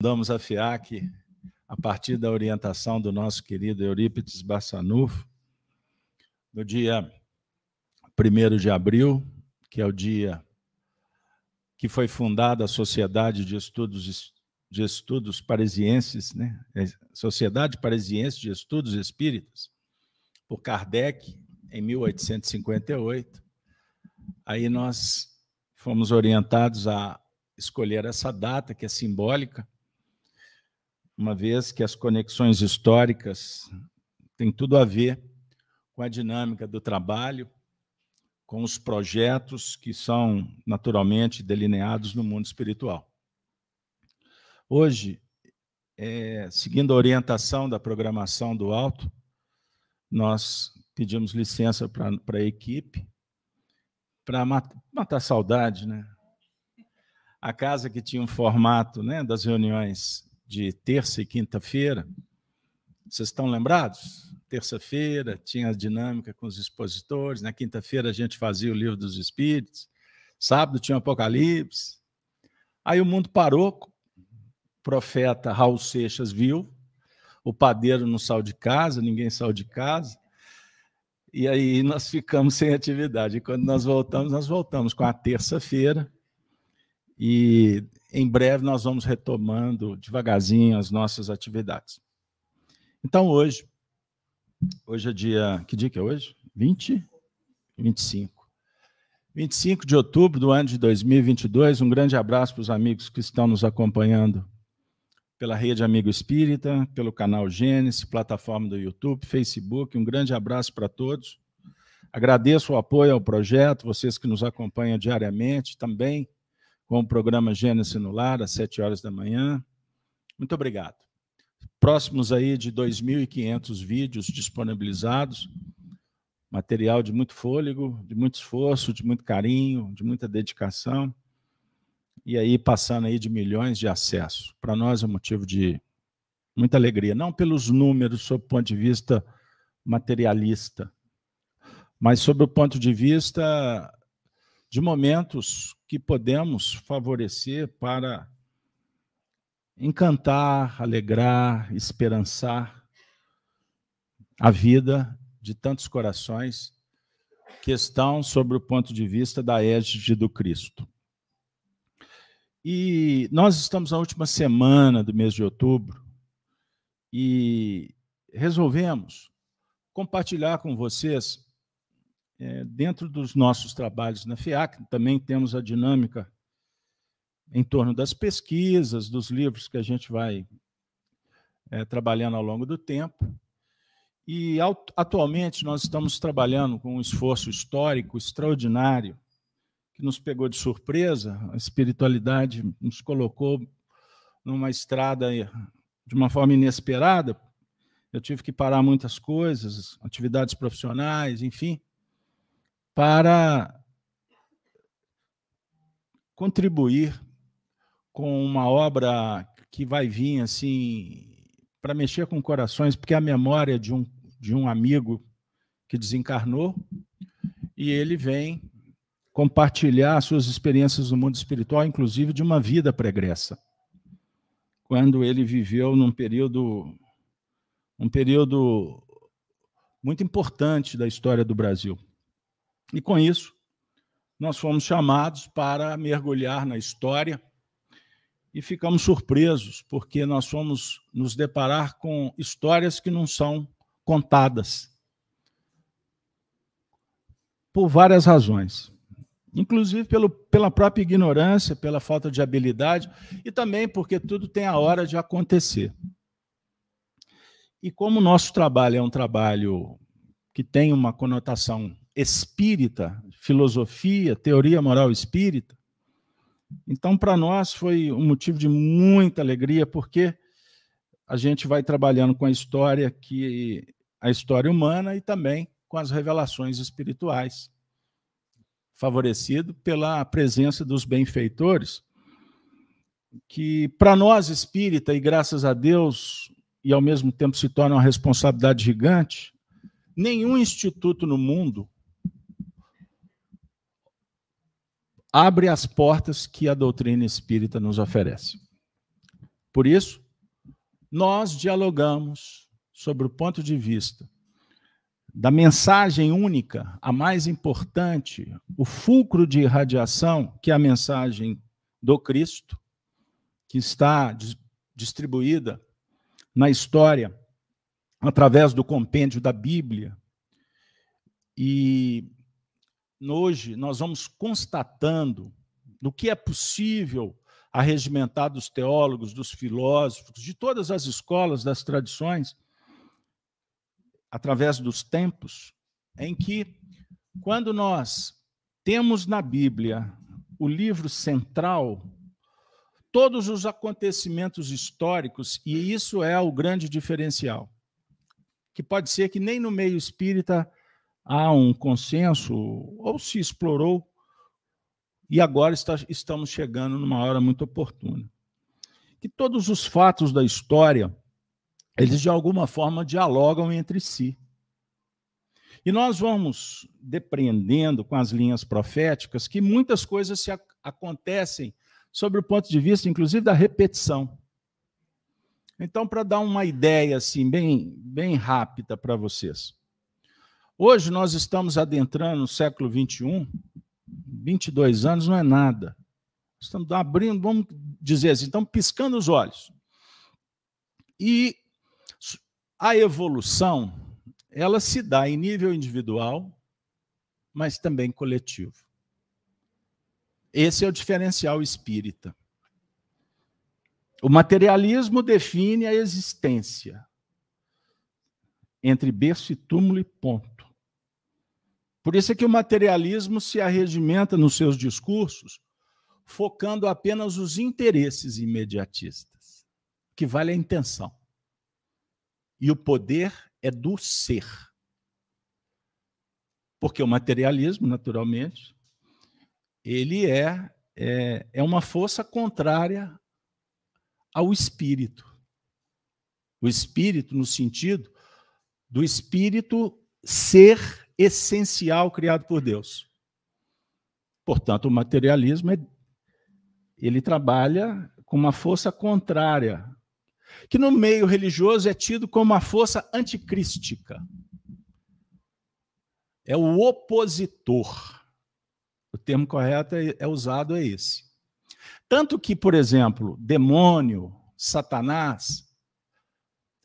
Fundamos a FIAC a partir da orientação do nosso querido Eurípides Bassanufo, no dia 1 de abril, que é o dia que foi fundada a Sociedade de Estudos, de Estudos Parisienses, né? É, Sociedade Parisiense de Estudos Espíritas, por Kardec, em 1858. Aí nós fomos orientados a escolher essa data, que é simbólica, uma vez que as conexões históricas têm tudo a ver com a dinâmica do trabalho, com os projetos que são naturalmente delineados no mundo espiritual. Hoje, é, seguindo a orientação da programação do Alto, nós pedimos licença para a equipe para matar, matar saudade, né? A casa que tinha um formato né, das reuniões de terça e quinta-feira, vocês estão lembrados? Terça-feira tinha a dinâmica com os expositores, na quinta-feira a gente fazia o livro dos Espíritos, sábado tinha o Apocalipse. Aí o mundo parou, o profeta Raul Seixas viu, o padeiro não saiu de casa, ninguém saiu de casa, e aí nós ficamos sem atividade. E quando nós voltamos, nós voltamos com a terça-feira. E em breve nós vamos retomando devagarzinho as nossas atividades. Então hoje, hoje é dia, que dia que é hoje? 20? 25. 25 de outubro do ano de 2022. Um grande abraço para os amigos que estão nos acompanhando pela Rede Amigo Espírita, pelo canal Gênesis, plataforma do YouTube, Facebook. Um grande abraço para todos. Agradeço o apoio ao projeto, vocês que nos acompanham diariamente, também com o programa Gênesis no Lar, às 7 horas da manhã. Muito obrigado. Próximos aí de 2.500 vídeos disponibilizados, material de muito fôlego, de muito esforço, de muito carinho, de muita dedicação e aí passando aí de milhões de acessos. Para nós é motivo de muita alegria, não pelos números sob o ponto de vista materialista, mas sob o ponto de vista de momentos que podemos favorecer para encantar, alegrar, esperançar a vida de tantos corações que estão sobre o ponto de vista da égide do Cristo. E nós estamos na última semana do mês de outubro e resolvemos compartilhar com vocês, é, dentro dos nossos trabalhos na FIAC, também temos a dinâmica em torno das pesquisas, dos livros que a gente vai é, trabalhando ao longo do tempo. E atualmente nós estamos trabalhando com um esforço histórico extraordinário que nos pegou de surpresa, a espiritualidade nos colocou numa estrada de uma forma inesperada. Eu tive que parar muitas coisas, atividades profissionais, enfim, para contribuir com uma obra que vai vir assim para mexer com corações, porque é a memória de um de um amigo que desencarnou e ele vem compartilhar suas experiências no mundo espiritual, inclusive de uma vida pregressa. Quando ele viveu num período um período muito importante da história do Brasil. E com isso, nós fomos chamados para mergulhar na história e ficamos surpresos, porque nós fomos nos deparar com histórias que não são contadas. Por várias razões inclusive pelo, pela própria ignorância, pela falta de habilidade e também porque tudo tem a hora de acontecer. E como o nosso trabalho é um trabalho que tem uma conotação espírita, filosofia, teoria moral espírita, então para nós foi um motivo de muita alegria, porque a gente vai trabalhando com a história que a história humana e também com as revelações espirituais favorecido pela presença dos benfeitores, que para nós espírita, e graças a Deus, e ao mesmo tempo se torna uma responsabilidade gigante, nenhum instituto no mundo abre as portas que a doutrina espírita nos oferece. Por isso, nós dialogamos sobre o ponto de vista da mensagem única, a mais importante, o fulcro de irradiação, que é a mensagem do Cristo, que está distribuída na história através do compêndio da Bíblia. E hoje nós vamos constatando do que é possível arregimentar dos teólogos, dos filósofos, de todas as escolas, das tradições, através dos tempos, em que, quando nós temos na Bíblia o livro central, todos os acontecimentos históricos, e isso é o grande diferencial, que pode ser que nem no meio espírita há um consenso, ou se explorou, e agora está, estamos chegando numa hora muito oportuna. Que todos os fatos da história eles de alguma forma dialogam entre si. E nós vamos depreendendo com as linhas proféticas que muitas coisas se acontecem sobre o ponto de vista, inclusive, da repetição. Então, para dar uma ideia assim bem, bem rápida para vocês. Hoje nós estamos adentrando no século 21, 22 anos não é nada. Estamos abrindo, vamos dizer assim, estamos piscando os olhos. E a evolução, ela se dá em nível individual, mas também coletivo. Esse é o diferencial espírita. O materialismo define a existência entre berço e túmulo e ponto. Por isso é que o materialismo se arregimenta nos seus discursos focando apenas os interesses imediatistas, que vale a intenção. E o poder é do ser. Porque o materialismo, naturalmente, ele é, é, é uma força contrária ao espírito. O espírito, no sentido do espírito ser essencial criado por Deus. Portanto, o materialismo é, ele trabalha com uma força contrária que no meio religioso é tido como uma força anticrística. É o opositor. O termo correto é, é usado é esse. Tanto que, por exemplo, demônio, Satanás,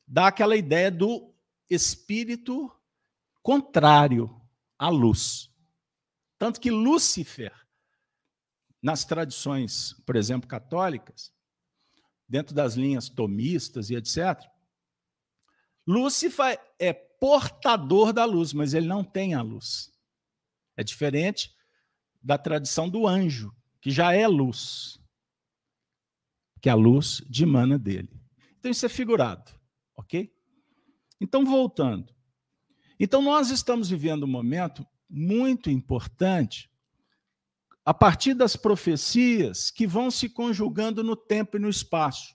dá aquela ideia do espírito contrário à luz. Tanto que Lúcifer, nas tradições, por exemplo, católicas, dentro das linhas tomistas e etc. Lúcifer é portador da luz, mas ele não tem a luz. É diferente da tradição do anjo, que já é luz, que a luz dimana dele. Então isso é figurado, ok? Então voltando. Então nós estamos vivendo um momento muito importante a partir das profecias que vão se conjugando no tempo e no espaço.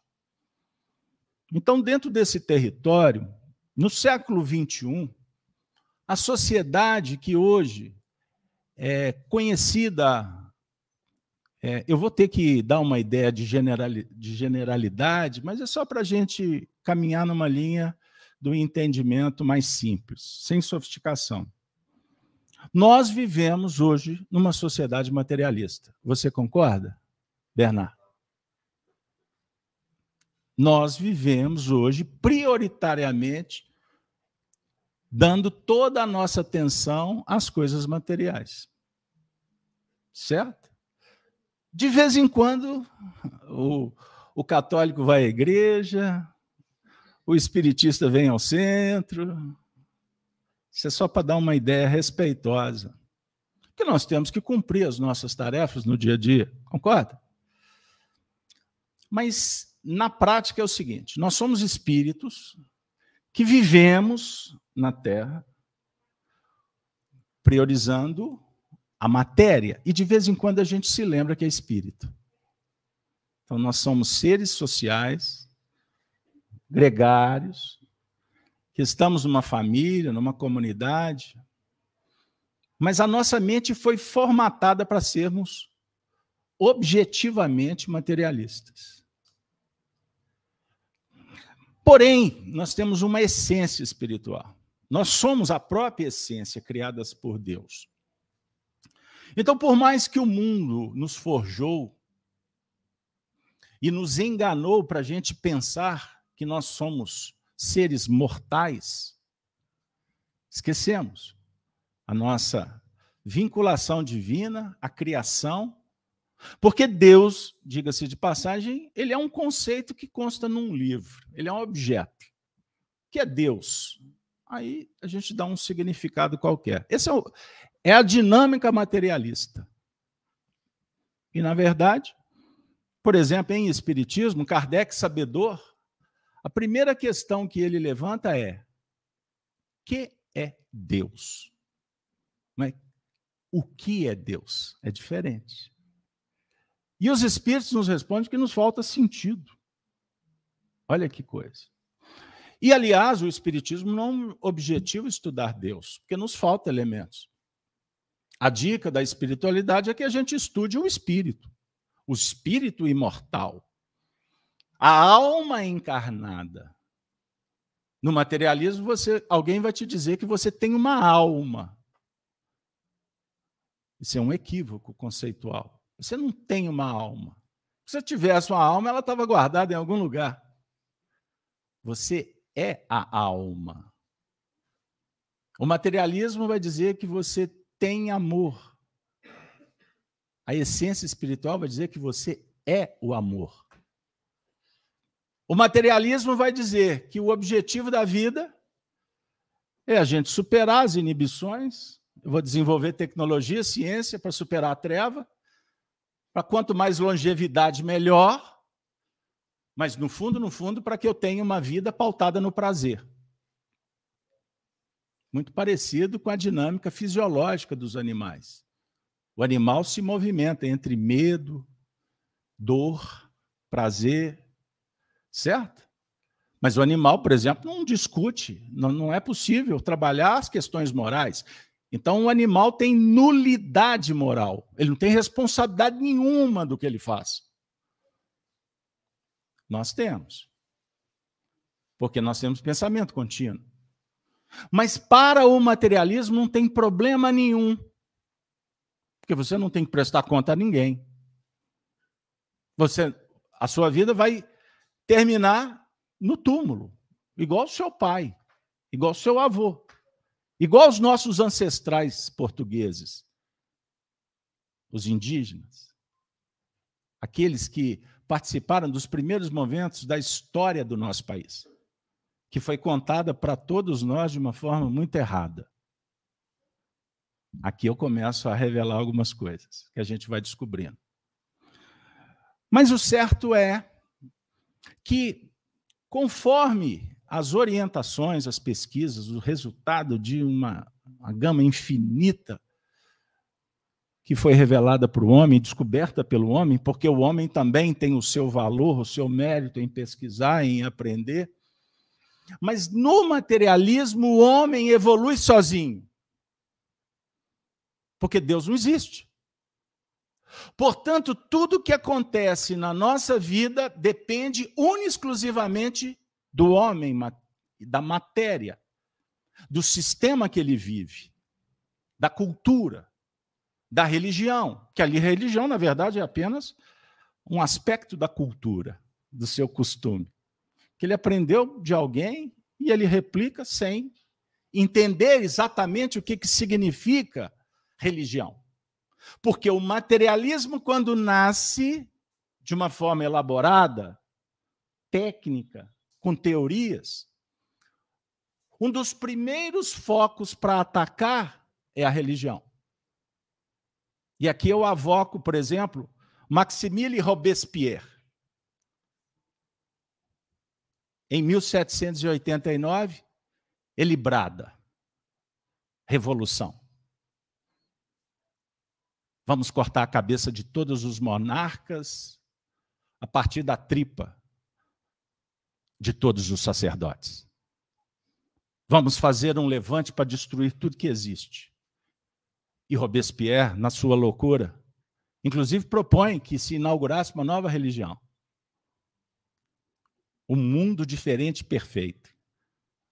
Então, dentro desse território, no século XXI, a sociedade que hoje é conhecida, é, eu vou ter que dar uma ideia de, de generalidade, mas é só para a gente caminhar numa linha do entendimento mais simples, sem sofisticação. Nós vivemos hoje numa sociedade materialista. Você concorda, Bernardo? Nós vivemos hoje prioritariamente dando toda a nossa atenção às coisas materiais. Certo? De vez em quando, o, o católico vai à igreja, o espiritista vem ao centro, isso é só para dar uma ideia respeitosa. Que nós temos que cumprir as nossas tarefas no dia a dia, concorda? Mas na prática é o seguinte: nós somos espíritos que vivemos na Terra priorizando a matéria e de vez em quando a gente se lembra que é espírito. Então nós somos seres sociais, gregários, que estamos numa família, numa comunidade, mas a nossa mente foi formatada para sermos objetivamente materialistas. Porém, nós temos uma essência espiritual. Nós somos a própria essência criadas por Deus. Então, por mais que o mundo nos forjou e nos enganou para a gente pensar que nós somos seres mortais, esquecemos a nossa vinculação divina, a criação, porque Deus, diga-se de passagem, ele é um conceito que consta num livro, ele é um objeto. Que é Deus? Aí a gente dá um significado qualquer. Esse é, é a dinâmica materialista. E, na verdade, por exemplo, em Espiritismo, Kardec, sabedor, a primeira questão que ele levanta é: que é Deus? Não é o que é Deus? É diferente. E os espíritos nos respondem que nos falta sentido. Olha que coisa. E, aliás, o Espiritismo não objetiva estudar Deus, porque nos falta elementos. A dica da espiritualidade é que a gente estude o espírito, o espírito imortal, a alma encarnada. No materialismo, você, alguém vai te dizer que você tem uma alma. Isso é um equívoco conceitual. Você não tem uma alma. Se você tivesse uma alma, ela estava guardada em algum lugar. Você é a alma. O materialismo vai dizer que você tem amor. A essência espiritual vai dizer que você é o amor. O materialismo vai dizer que o objetivo da vida é a gente superar as inibições. Eu vou desenvolver tecnologia, ciência para superar a treva. Para quanto mais longevidade, melhor. Mas no fundo, no fundo, para que eu tenha uma vida pautada no prazer muito parecido com a dinâmica fisiológica dos animais. O animal se movimenta entre medo, dor, prazer, certo? Mas o animal, por exemplo, não discute, não, não é possível trabalhar as questões morais. Então, o animal tem nulidade moral, ele não tem responsabilidade nenhuma do que ele faz. Nós temos. Porque nós temos pensamento contínuo. Mas para o materialismo não tem problema nenhum. Porque você não tem que prestar conta a ninguém. Você a sua vida vai terminar no túmulo, igual o seu pai, igual o seu avô, igual os nossos ancestrais portugueses, os indígenas, aqueles que participaram dos primeiros momentos da história do nosso país que foi contada para todos nós de uma forma muito errada. Aqui eu começo a revelar algumas coisas que a gente vai descobrindo. Mas o certo é que, conforme as orientações, as pesquisas, o resultado de uma, uma gama infinita que foi revelada para o homem, descoberta pelo homem, porque o homem também tem o seu valor, o seu mérito em pesquisar, em aprender, mas no materialismo, o homem evolui sozinho. Porque Deus não existe. Portanto, tudo que acontece na nossa vida depende exclusivamente do homem, da matéria, do sistema que ele vive, da cultura, da religião. Que ali, religião, na verdade, é apenas um aspecto da cultura, do seu costume que ele aprendeu de alguém e ele replica sem entender exatamente o que, que significa religião. Porque o materialismo, quando nasce de uma forma elaborada, técnica, com teorias, um dos primeiros focos para atacar é a religião. E aqui eu avoco, por exemplo, Maximile Robespierre. Em 1789, ele brada: revolução. Vamos cortar a cabeça de todos os monarcas a partir da tripa de todos os sacerdotes. Vamos fazer um levante para destruir tudo que existe. E Robespierre, na sua loucura, inclusive propõe que se inaugurasse uma nova religião um mundo diferente perfeito.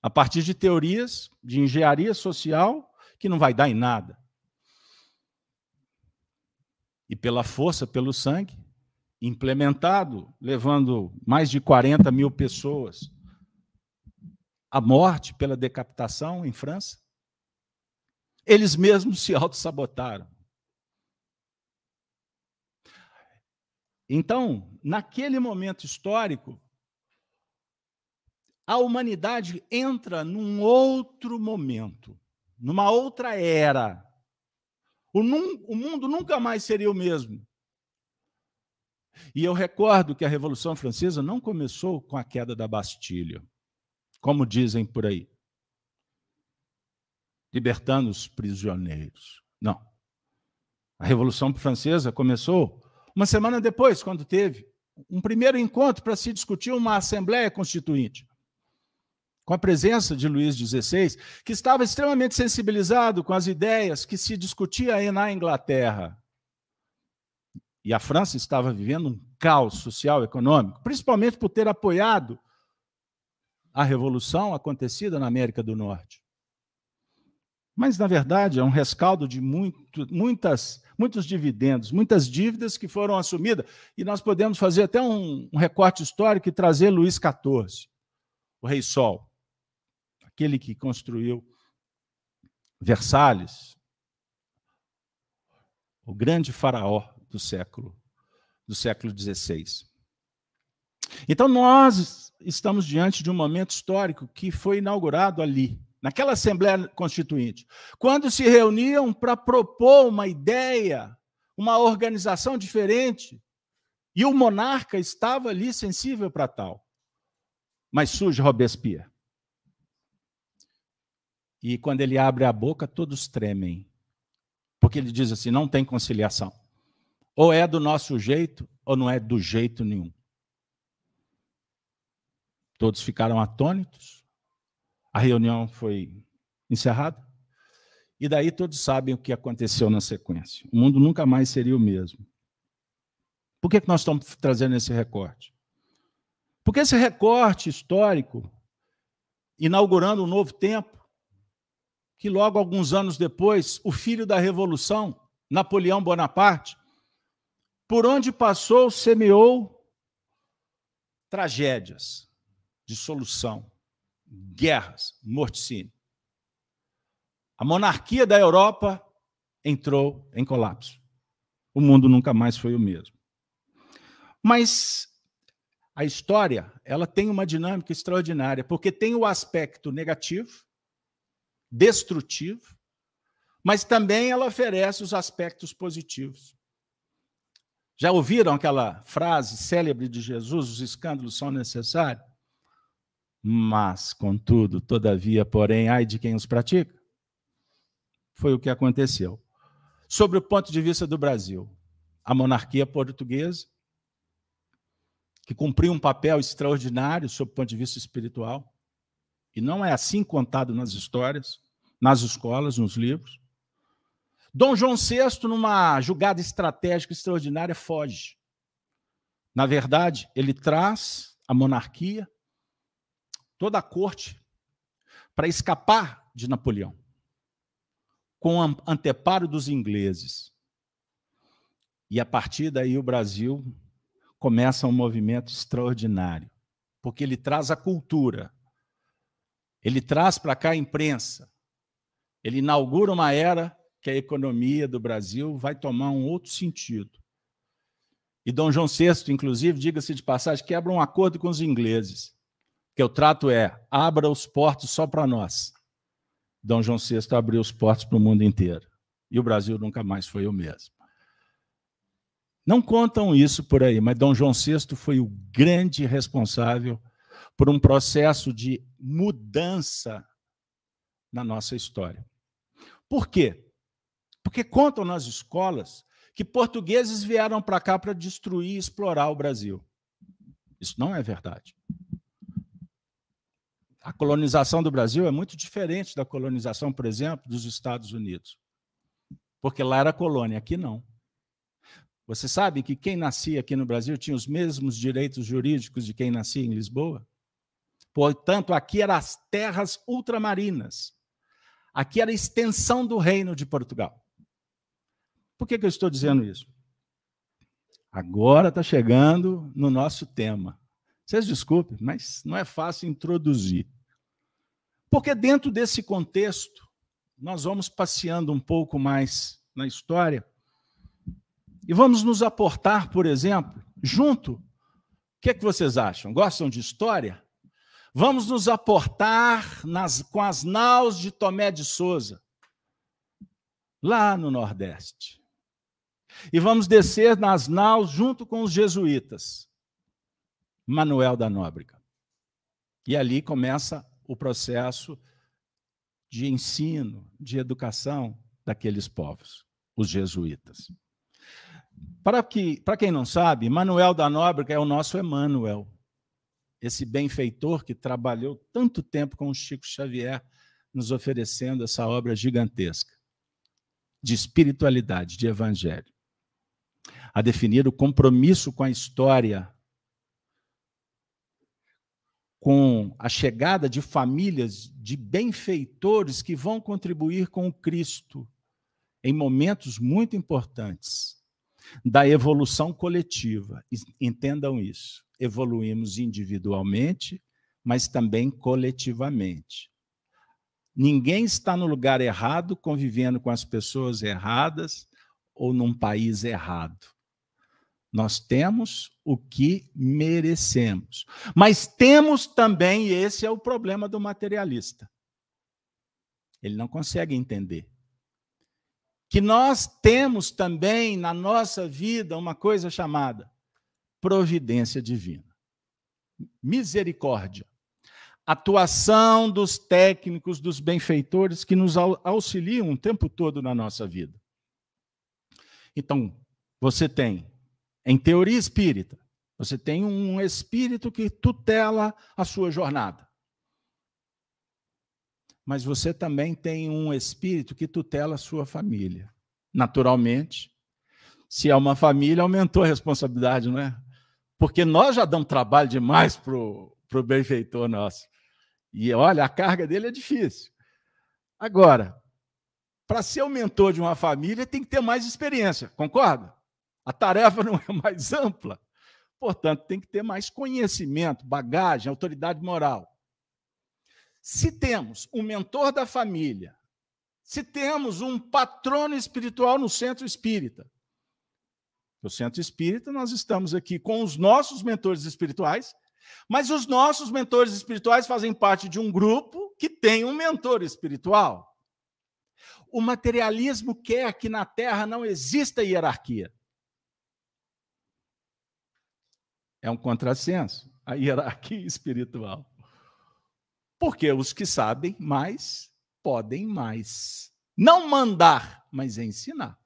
A partir de teorias de engenharia social que não vai dar em nada. E pela força, pelo sangue, implementado, levando mais de 40 mil pessoas à morte pela decapitação em França. Eles mesmos se auto-sabotaram. Então, naquele momento histórico, a humanidade entra num outro momento, numa outra era. O, num, o mundo nunca mais seria o mesmo. E eu recordo que a Revolução Francesa não começou com a queda da Bastilha, como dizem por aí, libertando os prisioneiros. Não. A Revolução Francesa começou uma semana depois, quando teve um primeiro encontro para se discutir uma Assembleia Constituinte, com a presença de Luís XVI, que estava extremamente sensibilizado com as ideias que se discutia aí na Inglaterra. E a França estava vivendo um caos social e econômico, principalmente por ter apoiado a revolução acontecida na América do Norte. Mas, na verdade, é um rescaldo de muito, muitas, muitos dividendos, muitas dívidas que foram assumidas. E nós podemos fazer até um, um recorte histórico e trazer Luís XIV, o Rei Sol, aquele que construiu Versalhes, o grande faraó do século do século XVI. Então nós estamos diante de um momento histórico que foi inaugurado ali, naquela Assembleia Constituinte, quando se reuniam para propor uma ideia, uma organização diferente, e o monarca estava ali sensível para tal. Mas surge Robespierre. E quando ele abre a boca, todos tremem. Porque ele diz assim: não tem conciliação. Ou é do nosso jeito, ou não é do jeito nenhum. Todos ficaram atônitos. A reunião foi encerrada. E daí todos sabem o que aconteceu na sequência. O mundo nunca mais seria o mesmo. Por que nós estamos trazendo esse recorte? Porque esse recorte histórico, inaugurando um novo tempo, que logo alguns anos depois, o filho da Revolução, Napoleão Bonaparte, por onde passou, semeou tragédias, dissolução, guerras, morticínio. A monarquia da Europa entrou em colapso. O mundo nunca mais foi o mesmo. Mas a história, ela tem uma dinâmica extraordinária, porque tem o aspecto negativo, destrutivo, mas também ela oferece os aspectos positivos. Já ouviram aquela frase célebre de Jesus: os escândalos são necessários? Mas, contudo, todavia, porém, ai de quem os pratica. Foi o que aconteceu. Sobre o ponto de vista do Brasil, a monarquia portuguesa, que cumpriu um papel extraordinário sob o ponto de vista espiritual, e não é assim contado nas histórias, nas escolas, nos livros. Dom João VI, numa jogada estratégica extraordinária, foge. Na verdade, ele traz a monarquia, toda a corte, para escapar de Napoleão, com o anteparo dos ingleses. E a partir daí o Brasil começa um movimento extraordinário, porque ele traz a cultura, ele traz para cá a imprensa, ele inaugura uma era que a economia do Brasil vai tomar um outro sentido. E Dom João VI, inclusive, diga-se de passagem, quebra um acordo com os ingleses, que o trato é abra os portos só para nós. Dom João VI abriu os portos para o mundo inteiro. E o Brasil nunca mais foi o mesmo. Não contam isso por aí, mas Dom João VI foi o grande responsável por um processo de mudança na nossa história. Por quê? Porque contam nas escolas que portugueses vieram para cá para destruir e explorar o Brasil. Isso não é verdade. A colonização do Brasil é muito diferente da colonização, por exemplo, dos Estados Unidos. Porque lá era colônia, aqui não. Você sabe que quem nascia aqui no Brasil tinha os mesmos direitos jurídicos de quem nascia em Lisboa? Portanto, aqui eram as terras ultramarinas. Aqui era a extensão do reino de Portugal. Por que, que eu estou dizendo isso? Agora está chegando no nosso tema. Vocês desculpem, mas não é fácil introduzir. Porque dentro desse contexto, nós vamos passeando um pouco mais na história e vamos nos aportar, por exemplo, junto. O que, é que vocês acham? Gostam de história? Vamos nos aportar nas, com as naus de Tomé de Souza, lá no Nordeste. E vamos descer nas naus junto com os jesuítas, Manuel da Nóbrega. E ali começa o processo de ensino, de educação daqueles povos, os jesuítas. Para, que, para quem não sabe, Manuel da Nóbrega é o nosso Emmanuel, esse benfeitor que trabalhou tanto tempo com o Chico Xavier, nos oferecendo essa obra gigantesca de espiritualidade, de evangelho. A definir o compromisso com a história, com a chegada de famílias de benfeitores que vão contribuir com o Cristo em momentos muito importantes da evolução coletiva. Entendam isso. Evoluímos individualmente, mas também coletivamente. Ninguém está no lugar errado convivendo com as pessoas erradas ou num país errado. Nós temos o que merecemos. Mas temos também, e esse é o problema do materialista. Ele não consegue entender que nós temos também na nossa vida uma coisa chamada providência divina. Misericórdia. Atuação dos técnicos, dos benfeitores que nos auxiliam o tempo todo na nossa vida. Então, você tem, em teoria espírita, você tem um espírito que tutela a sua jornada. Mas você também tem um espírito que tutela a sua família. Naturalmente, se é uma família, aumentou a responsabilidade, não é? Porque nós já damos trabalho demais para o benfeitor nosso. E olha, a carga dele é difícil. Agora, para ser o mentor de uma família, tem que ter mais experiência, concorda? A tarefa não é mais ampla. Portanto, tem que ter mais conhecimento, bagagem, autoridade moral. Se temos um mentor da família, se temos um patrono espiritual no centro espírita, no centro espírita nós estamos aqui com os nossos mentores espirituais, mas os nossos mentores espirituais fazem parte de um grupo que tem um mentor espiritual. O materialismo quer que na Terra não exista hierarquia. É um contrassenso, a hierarquia espiritual. Porque os que sabem mais podem mais. Não mandar, mas ensinar.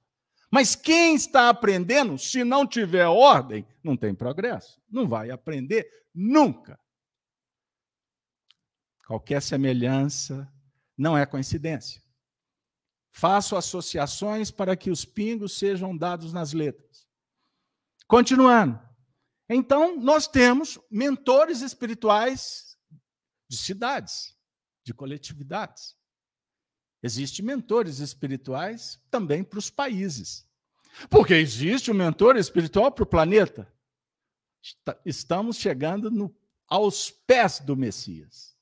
Mas quem está aprendendo, se não tiver ordem, não tem progresso. Não vai aprender nunca. Qualquer semelhança não é coincidência. Faço associações para que os pingos sejam dados nas letras. Continuando. Então, nós temos mentores espirituais de cidades, de coletividades. Existem mentores espirituais também para os países. Porque existe um mentor espiritual para o planeta. Estamos chegando no, aos pés do Messias.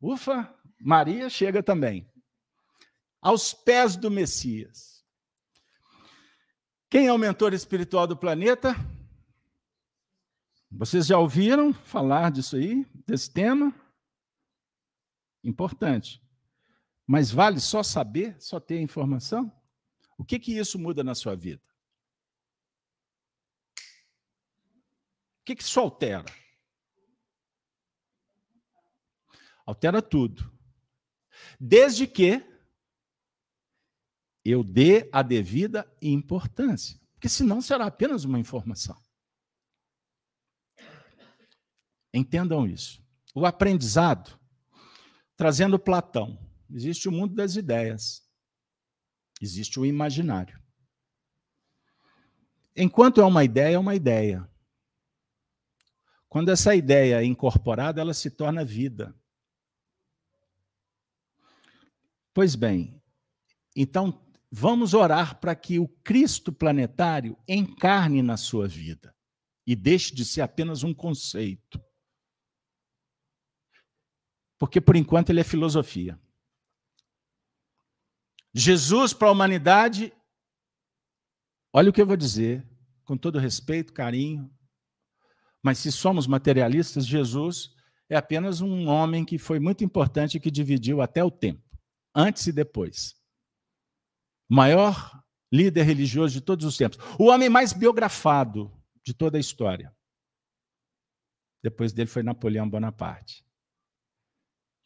Ufa, Maria chega também. Aos pés do Messias. Quem é o mentor espiritual do planeta? Vocês já ouviram falar disso aí, desse tema? Importante. Mas vale só saber, só ter informação? O que que isso muda na sua vida? O que que isso altera? Altera tudo. Desde que eu dê a devida importância. Porque senão será apenas uma informação. Entendam isso. O aprendizado Trazendo Platão, existe o mundo das ideias, existe o imaginário. enquanto é uma ideia, é uma ideia. Quando essa ideia é incorporada, ela se torna vida. Pois bem, então vamos orar para que o Cristo planetário encarne na sua vida e deixe de ser apenas um conceito. Porque por enquanto ele é filosofia. Jesus para a humanidade, olha o que eu vou dizer, com todo respeito, carinho, mas se somos materialistas, Jesus é apenas um homem que foi muito importante e que dividiu até o tempo, antes e depois. Maior líder religioso de todos os tempos. O homem mais biografado de toda a história. Depois dele foi Napoleão Bonaparte.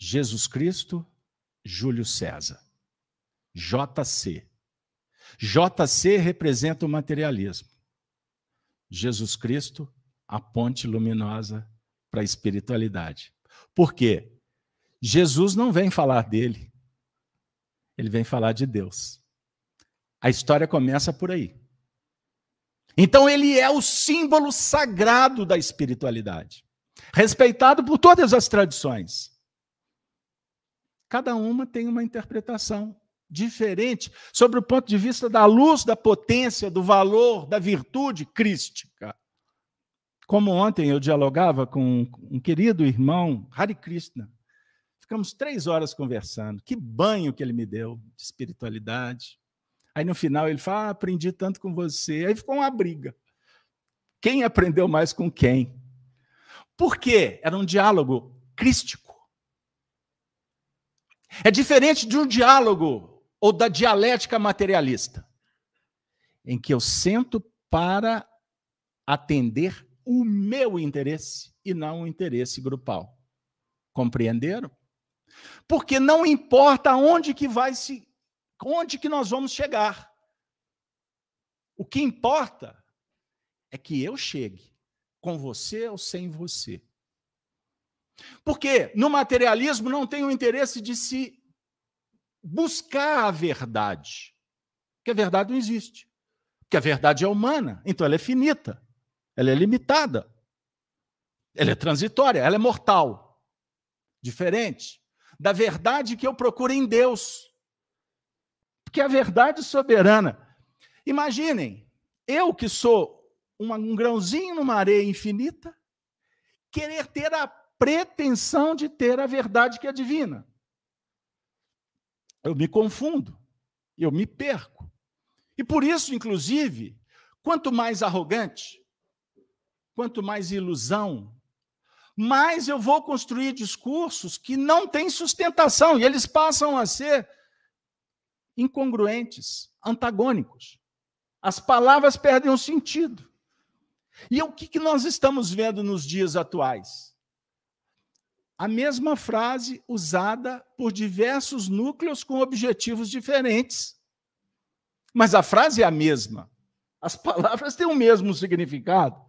Jesus Cristo, Júlio César. JC. JC representa o materialismo. Jesus Cristo, a ponte luminosa para a espiritualidade. Por quê? Jesus não vem falar dele, ele vem falar de Deus. A história começa por aí. Então ele é o símbolo sagrado da espiritualidade, respeitado por todas as tradições. Cada uma tem uma interpretação diferente sobre o ponto de vista da luz, da potência, do valor, da virtude crística. Como ontem eu dialogava com um querido irmão, Hare Krishna. Ficamos três horas conversando. Que banho que ele me deu de espiritualidade. Aí no final ele fala: ah, aprendi tanto com você. Aí ficou uma briga. Quem aprendeu mais com quem? Por quê? Era um diálogo crístico. É diferente de um diálogo ou da dialética materialista, em que eu sento para atender o meu interesse e não o interesse grupal. Compreenderam? Porque não importa onde que vai se onde que nós vamos chegar. O que importa é que eu chegue com você ou sem você. Porque no materialismo não tem o interesse de se buscar a verdade. Porque a verdade não existe. Porque a verdade é humana, então ela é finita. Ela é limitada. Ela é transitória, ela é mortal. Diferente da verdade que eu procuro em Deus. Porque a verdade soberana. Imaginem, eu que sou um grãozinho numa areia infinita, querer ter a pretensão de ter a verdade que é divina. Eu me confundo, eu me perco. E por isso, inclusive, quanto mais arrogante, quanto mais ilusão, mais eu vou construir discursos que não têm sustentação e eles passam a ser incongruentes, antagônicos. As palavras perdem o sentido. E o que, nós estamos vendo nos dias atuais? A mesma frase usada por diversos núcleos com objetivos diferentes. Mas a frase é a mesma. As palavras têm o mesmo significado.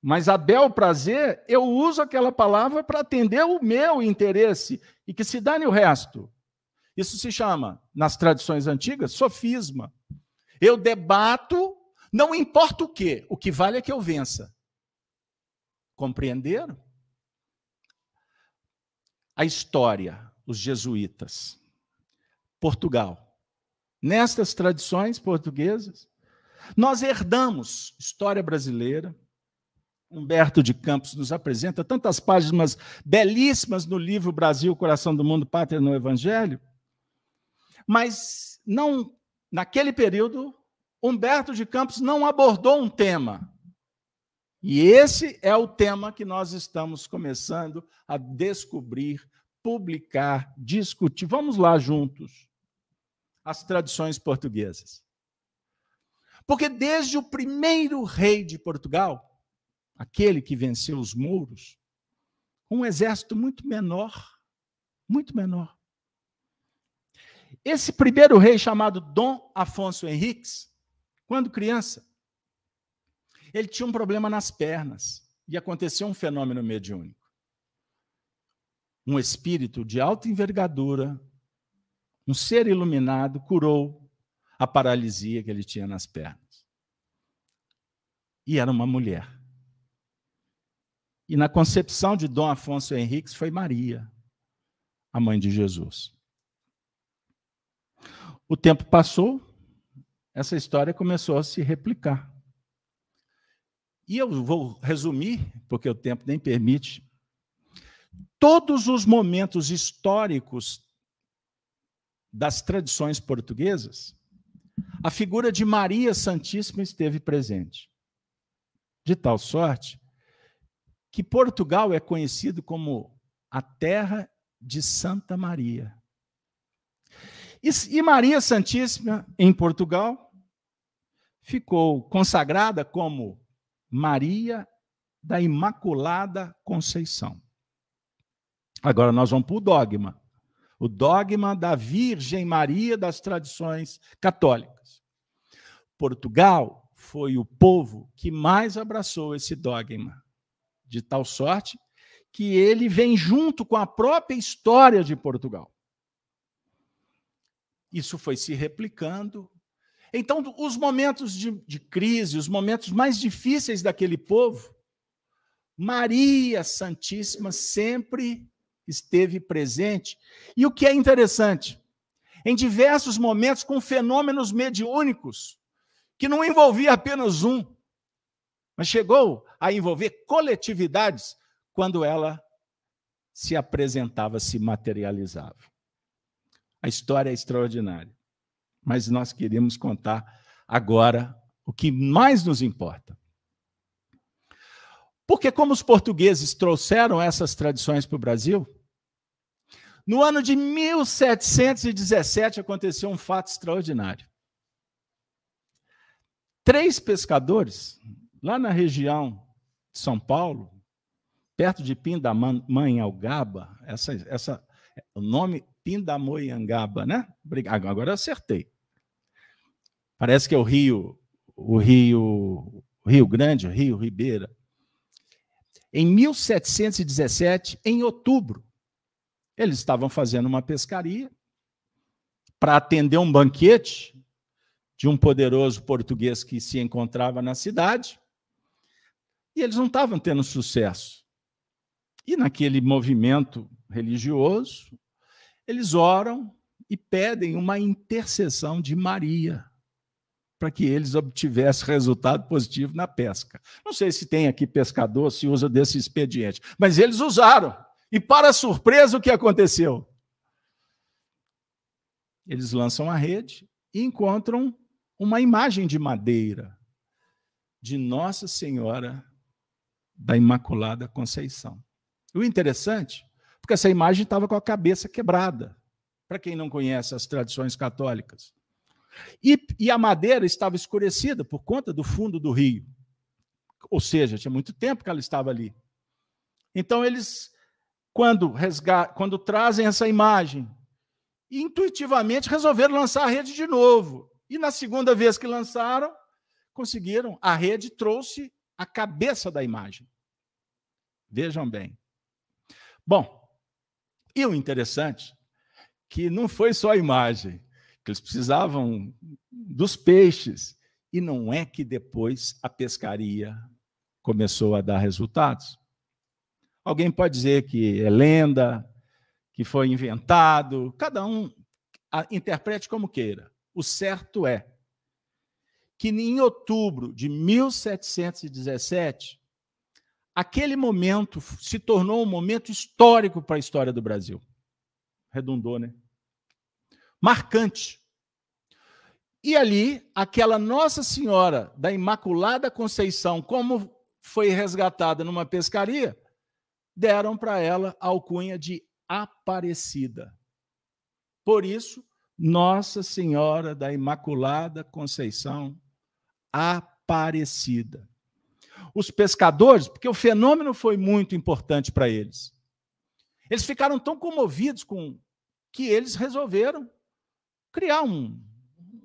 Mas a bel prazer, eu uso aquela palavra para atender o meu interesse e que se dane o resto. Isso se chama, nas tradições antigas, sofisma. Eu debato, não importa o quê, o que vale é que eu vença. Compreenderam? A história, os jesuítas, Portugal. Nestas tradições portuguesas, nós herdamos história brasileira, Humberto de Campos nos apresenta tantas páginas belíssimas no livro Brasil, Coração do Mundo, Pátria no Evangelho. Mas não naquele período Humberto de Campos não abordou um tema. E esse é o tema que nós estamos começando a descobrir, publicar, discutir. Vamos lá juntos. As tradições portuguesas. Porque desde o primeiro rei de Portugal, aquele que venceu os mouros, um exército muito menor, muito menor. Esse primeiro rei, chamado Dom Afonso Henriques, quando criança, ele tinha um problema nas pernas e aconteceu um fenômeno mediúnico. Um espírito de alta envergadura, um ser iluminado, curou a paralisia que ele tinha nas pernas. E era uma mulher. E na concepção de Dom Afonso Henriques foi Maria, a mãe de Jesus. O tempo passou, essa história começou a se replicar. E eu vou resumir, porque o tempo nem permite. Todos os momentos históricos das tradições portuguesas, a figura de Maria Santíssima esteve presente. De tal sorte que Portugal é conhecido como a terra de Santa Maria. E, Maria Santíssima, em Portugal, ficou consagrada como Maria da Imaculada Conceição. Agora nós vamos para o dogma. O dogma da Virgem Maria das tradições católicas. Portugal foi o povo que mais abraçou esse dogma, de tal sorte que ele vem junto com a própria história de Portugal. Isso foi se replicando. Então, os momentos de, de crise, os momentos mais difíceis daquele povo, Maria Santíssima sempre esteve presente. E o que é interessante, em diversos momentos com fenômenos mediúnicos, que não envolvia apenas um, mas chegou a envolver coletividades quando ela se apresentava, se materializava. A história é extraordinária, mas nós queremos contar agora o que mais nos importa. Porque, como os portugueses trouxeram essas tradições para o Brasil, no ano de 1717 aconteceu um fato extraordinário. Três pescadores, lá na região de São Paulo, perto de Pindamonhangaba, essa, essa, o nome Pindamonhangaba, né? Agora eu acertei. Parece que é o Rio, o Rio, o Rio Grande, o Rio Ribeira. Em 1717, em outubro, eles estavam fazendo uma pescaria para atender um banquete de um poderoso português que se encontrava na cidade. E eles não estavam tendo sucesso. E naquele movimento religioso, eles oram e pedem uma intercessão de Maria para que eles obtivessem resultado positivo na pesca. Não sei se tem aqui pescador, se usa desse expediente, mas eles usaram. E, para surpresa, o que aconteceu? Eles lançam a rede e encontram uma imagem de madeira de Nossa Senhora da Imaculada Conceição. O interessante, porque essa imagem estava com a cabeça quebrada, para quem não conhece as tradições católicas. E, e, a madeira estava escurecida por conta do fundo do rio. Ou seja, tinha muito tempo que ela estava ali. Então, eles quando, quando trazem essa imagem, intuitivamente resolveram lançar a rede de novo. E na segunda vez que lançaram, conseguiram, a rede trouxe a cabeça da imagem. Vejam bem. Bom, e o interessante que não foi só a imagem, que eles precisavam dos peixes. E não é que depois a pescaria começou a dar resultados. Alguém pode dizer que é lenda, que foi inventado, cada um interprete como queira. O certo é que em outubro de 1717, aquele momento se tornou um momento histórico para a história do Brasil. Redundou, né? Marcante. E ali, aquela Nossa Senhora da Imaculada Conceição, como foi resgatada numa pescaria, deram para ela a alcunha de Aparecida. Por isso, Nossa Senhora da Imaculada Conceição Aparecida. Os pescadores, porque o fenômeno foi muito importante para eles, eles ficaram tão comovidos com que eles resolveram criar um,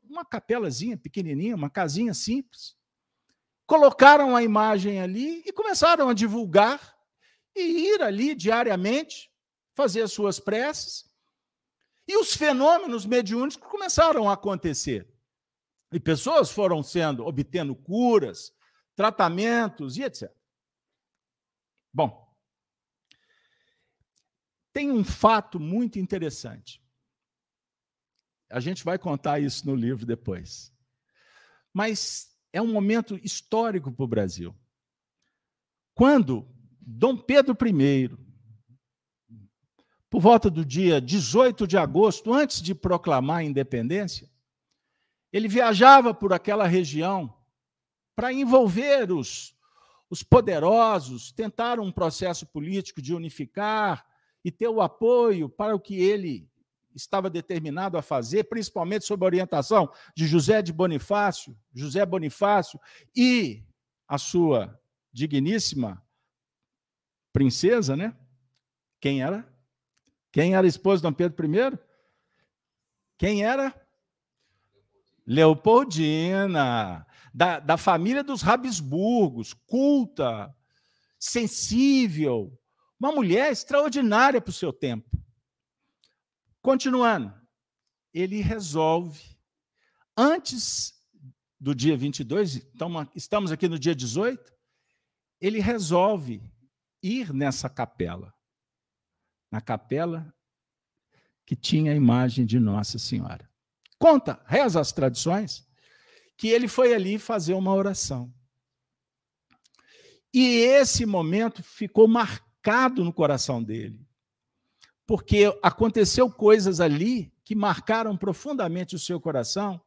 uma capelazinha pequenininha, uma casinha simples. Colocaram a imagem ali e começaram a divulgar e ir ali diariamente, fazer as suas preces. E os fenômenos mediúnicos começaram a acontecer. E pessoas foram sendo, obtendo curas, tratamentos e etc. Bom, tem um fato muito interessante. A gente vai contar isso no livro depois. Mas é um momento histórico para o Brasil. Quando Dom Pedro I, por volta do dia 18 de agosto, antes de proclamar a independência, ele viajava por aquela região para envolver os, os poderosos, tentar um processo político de unificar e ter o apoio para o que ele estava determinado a fazer, principalmente sob a orientação de José de Bonifácio, José Bonifácio e a sua digníssima princesa, né? Quem era? Quem era a esposa de Dom Pedro I? Quem era? Leopoldina, da, da família dos Habsburgos, culta, sensível, uma mulher extraordinária para o seu tempo. Continuando, ele resolve, antes do dia 22, estamos aqui no dia 18, ele resolve ir nessa capela na capela que tinha a imagem de Nossa Senhora. Conta, reza as tradições, que ele foi ali fazer uma oração. E esse momento ficou marcado no coração dele, porque aconteceu coisas ali que marcaram profundamente o seu coração,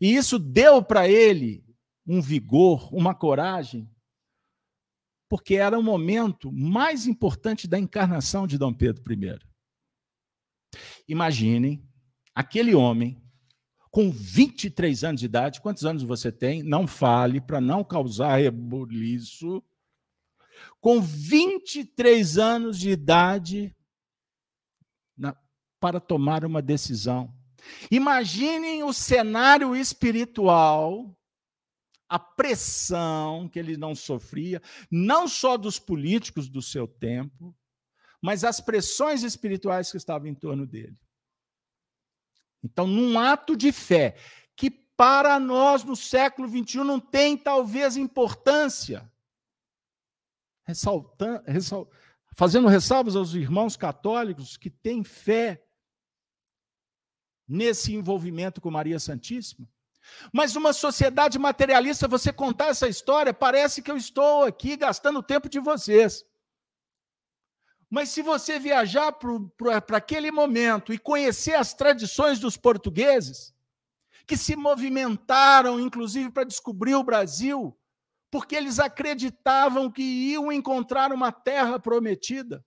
e isso deu para ele um vigor, uma coragem porque era o momento mais importante da encarnação de Dom Pedro I. Imaginem aquele homem com 23 anos de idade. Quantos anos você tem? Não fale para não causar rebuliço. Com 23 anos de idade na, para tomar uma decisão. Imaginem o cenário espiritual a pressão que ele não sofria, não só dos políticos do seu tempo, mas as pressões espirituais que estavam em torno dele. Então, num ato de fé, que para nós no século XXI não tem talvez importância, ressaltando, ressal, fazendo ressalvas aos irmãos católicos que têm fé nesse envolvimento com Maria Santíssima, mas numa sociedade materialista, você contar essa história, parece que eu estou aqui gastando o tempo de vocês. Mas se você viajar para aquele momento e conhecer as tradições dos portugueses, que se movimentaram, inclusive, para descobrir o Brasil, porque eles acreditavam que iam encontrar uma terra prometida.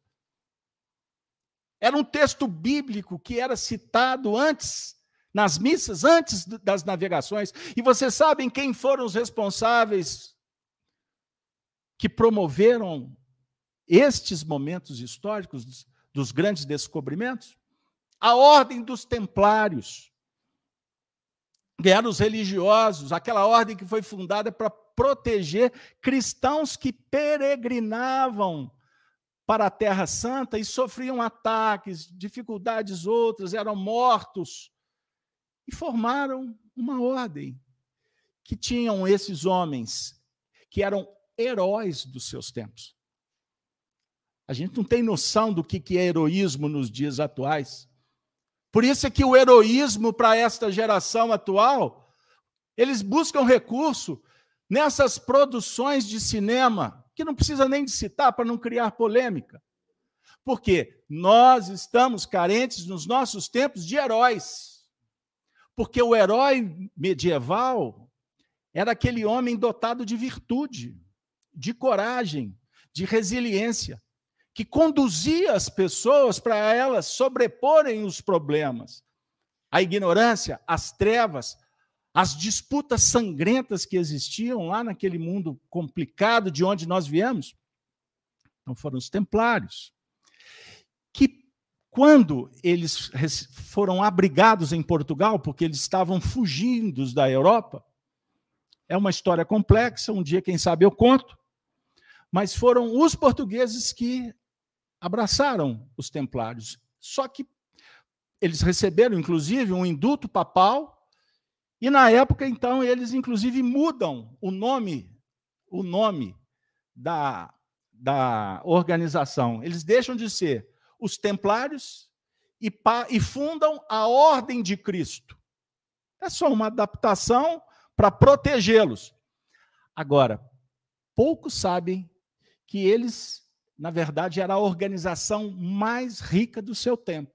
Era um texto bíblico que era citado antes nas missas antes das navegações. E vocês sabem quem foram os responsáveis que promoveram estes momentos históricos dos, grandes descobrimentos? A ordem dos templários, que eram os religiosos, aquela ordem que foi fundada para proteger cristãos que peregrinavam para a Terra Santa e sofriam ataques, dificuldades outras, eram mortos e formaram uma ordem que tinham esses homens que eram heróis dos seus tempos. A gente não tem noção do que é heroísmo nos dias atuais. Por isso é que o heroísmo para esta geração atual, eles buscam recurso nessas produções de cinema, que não precisa nem de citar para não criar polêmica. Porque nós estamos carentes nos nossos tempos de heróis. Porque o herói medieval era aquele homem dotado de virtude, de coragem, de resiliência, que conduzia as pessoas para elas sobreporem os problemas, a ignorância, as trevas, as disputas sangrentas que existiam lá naquele mundo complicado de onde nós viemos. Não foram os templários, quando eles foram abrigados em Portugal, porque eles estavam fugindo da Europa, é uma história complexa, um dia, quem sabe, eu conto, mas foram os portugueses que abraçaram os templários. Só que eles receberam, inclusive, um induto papal, e na época, então, eles, inclusive, mudam o nome, o nome da, da organização. Eles deixam de ser os templários e, e fundam a Ordem de Cristo. É só uma adaptação para protegê-los. Agora, poucos sabem que eles, na verdade, era a organização mais rica do seu tempo.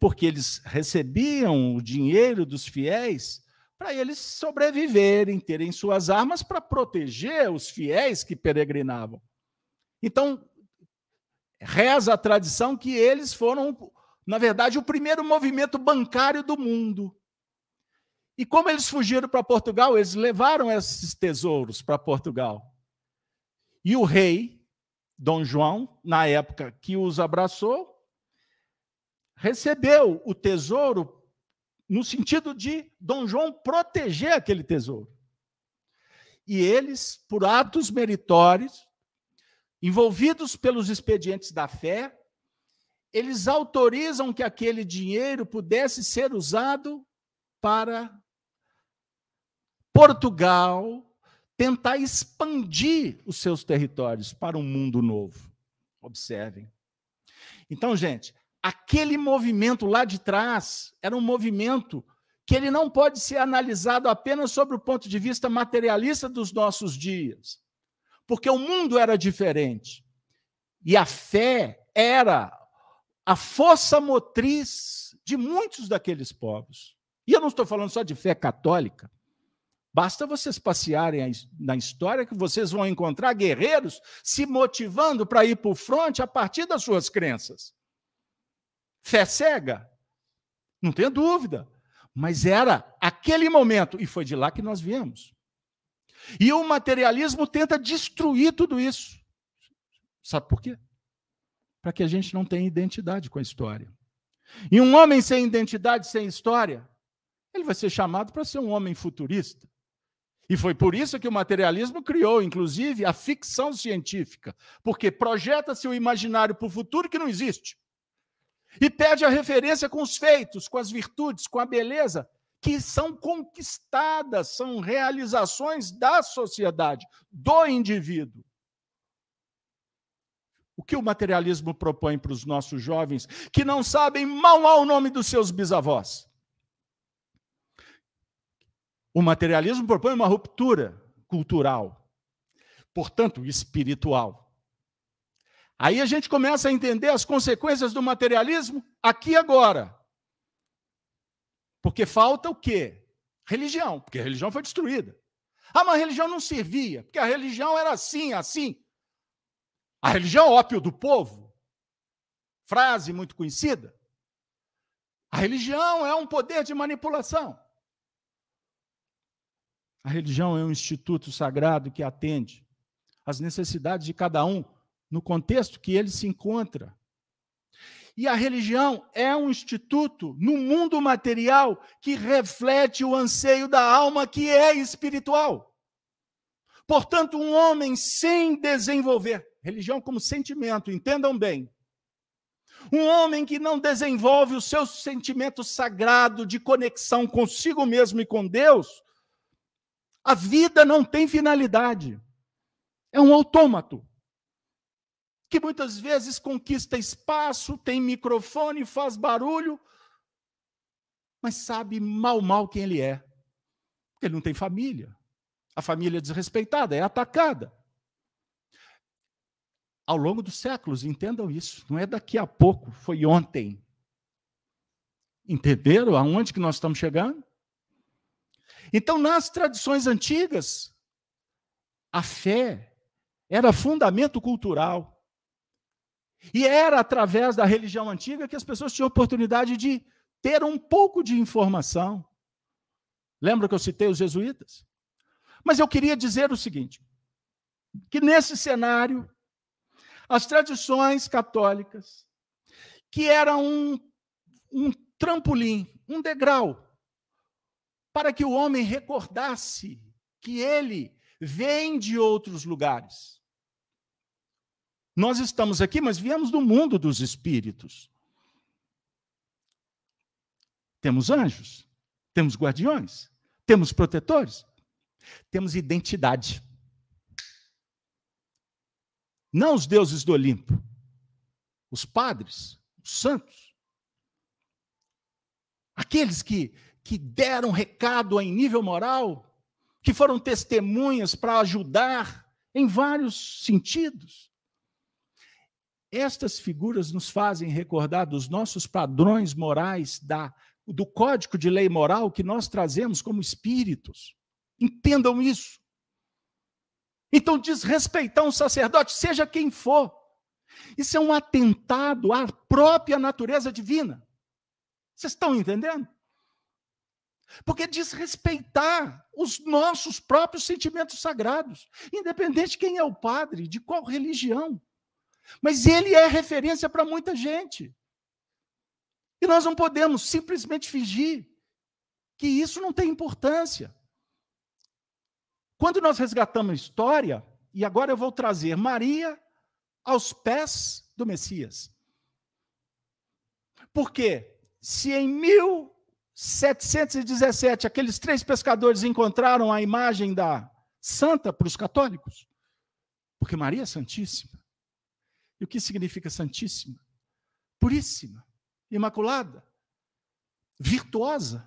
Porque eles recebiam o dinheiro dos fiéis para eles sobreviverem, terem suas armas para proteger os fiéis que peregrinavam. Então, reza a tradição que eles foram, na verdade, o primeiro movimento bancário do mundo. E como eles fugiram para Portugal, eles levaram esses tesouros para Portugal. E o rei, Dom João, na época que os abraçou, recebeu o tesouro no sentido de Dom João proteger aquele tesouro. E eles, por atos meritórios, envolvidos pelos expedientes da fé, eles autorizam que aquele dinheiro pudesse ser usado para Portugal tentar expandir os seus territórios para um mundo novo. Observem. Então, gente, aquele movimento lá de trás era um movimento que ele não pode ser analisado apenas sobre o ponto de vista materialista dos nossos dias, porque o mundo era diferente. E a fé era a força motriz de muitos daqueles povos. E eu não estou falando só de fé católica. Basta vocês passearem na história que vocês vão encontrar guerreiros se motivando para ir para o fronte a partir das suas crenças. Fé cega? Não tenha dúvida. Mas era aquele momento, e foi de lá que nós viemos. E o materialismo tenta destruir tudo isso. Sabe por quê? Para que a gente não tenha identidade com a história. E um homem sem identidade, sem história, ele vai ser chamado para ser um homem futurista. E foi por isso que o materialismo criou, inclusive, a ficção científica, porque projeta-se o imaginário para o futuro que não existe. E pede a referência com os feitos, com as virtudes, com a beleza, que são conquistadas, são realizações da sociedade, do indivíduo. O que o materialismo propõe para os nossos jovens que não sabem mal ao nome dos seus bisavós? O materialismo propõe uma ruptura cultural, portanto, espiritual. Aí a gente começa a entender as consequências do materialismo aqui agora. Porque falta o quê? Religião, porque a religião foi destruída. Ah, mas a religião não servia, porque a religião era assim, assim. A religião ópio do povo. Frase muito conhecida. A religião é um poder de manipulação. A religião é um instituto sagrado que atende às necessidades de cada um no contexto que ele se encontra. E a religião é um instituto no mundo material que reflete o anseio da alma que é espiritual. Portanto, um homem sem desenvolver religião como sentimento, entendam bem. Um homem que não desenvolve o seu sentimento sagrado de conexão consigo mesmo e com Deus, a vida não tem finalidade. É um autômato que muitas vezes conquista espaço, tem microfone, faz barulho, mas sabe mal, mal quem ele é. Porque ele não tem família. A família é desrespeitada, é atacada. Ao longo dos séculos, entendam isso, não é daqui a pouco, foi ontem. Entenderam aonde que nós estamos chegando? Então, nas tradições antigas, a fé era fundamento cultural. E era através da religião antiga que as pessoas tinham oportunidade de ter um pouco de informação. Lembra que eu citei os jesuítas? Mas eu queria dizer o seguinte: que nesse cenário, as tradições católicas, que eram um, um trampolim, um degrau, para que o homem recordasse que ele vem de outros lugares nós estamos aqui, mas viemos do mundo dos espíritos. Temos anjos, temos guardiões, temos protetores, temos identidade. Não os deuses do Olimpo. Os padres, os santos. Aqueles que, que deram recado em nível moral, que foram testemunhas para ajudar em vários sentidos. Estas figuras nos fazem recordar dos nossos padrões morais, da, do código de lei moral que nós trazemos como espíritos. Entendam isso. Então, desrespeitar um sacerdote, seja quem for, isso é um atentado à própria natureza divina. Vocês estão entendendo? Porque desrespeitar os nossos próprios sentimentos sagrados, independente de quem é o padre, de qual religião. Mas ele é referência para muita gente. E nós não podemos simplesmente fingir que isso não tem importância. Quando nós resgatamos a história, e agora eu vou trazer Maria aos pés do Messias. Porque se em 1717 aqueles três pescadores encontraram a imagem da santa para os católicos, porque Maria é santíssima. E o que significa santíssima? Puríssima, imaculada, virtuosa.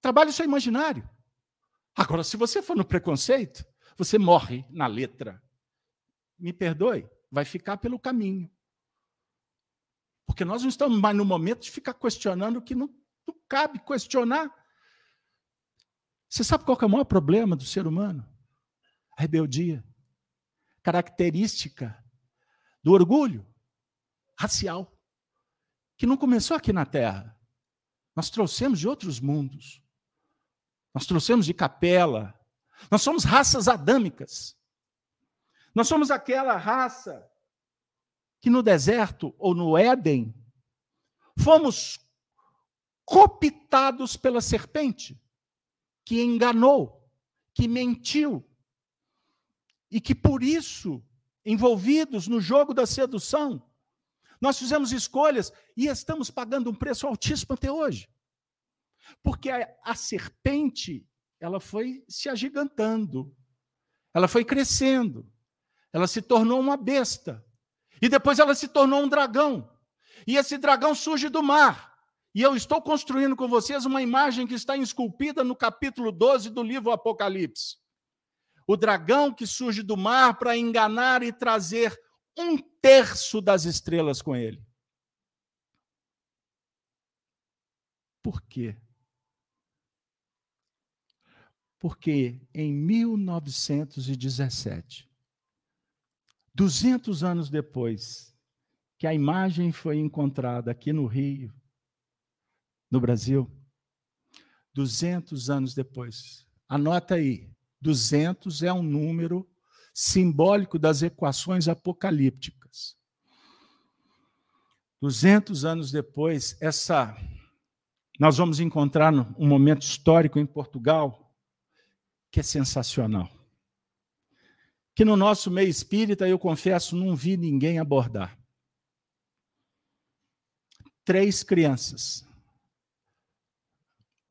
Trabalhe seu imaginário. Agora, se você for no preconceito, você morre na letra. Me perdoe, vai ficar pelo caminho. Porque nós não estamos mais no momento de ficar questionando o que não, não cabe questionar. Você sabe qual é o maior problema do ser humano? A rebeldia. Característica do orgulho racial, que não começou aqui na Terra. Nós trouxemos de outros mundos. Nós trouxemos de capela. Nós somos raças adâmicas. Nós somos aquela raça que no deserto ou no Éden fomos cooptados pela serpente, que enganou, que mentiu, e que por isso, envolvidos no jogo da sedução, nós fizemos escolhas e estamos pagando um preço altíssimo até hoje. Porque a, a serpente, ela foi se agigantando, ela foi crescendo, ela se tornou uma besta. E depois ela se tornou um dragão. E esse dragão surge do mar. E eu estou construindo com vocês uma imagem que está esculpida no capítulo 12 do livro Apocalipse. O dragão que surge do mar para enganar e trazer um terço das estrelas com ele. Por quê? Porque em 1917, 200 anos depois que a imagem foi encontrada aqui no Rio, no Brasil, 200 anos depois, anota aí, 200 é um número simbólico das equações apocalípticas. 200 anos depois, essa nós vamos encontrar um momento histórico em Portugal que é sensacional. Que no nosso meio espírita, eu confesso, não vi ninguém abordar. Três crianças,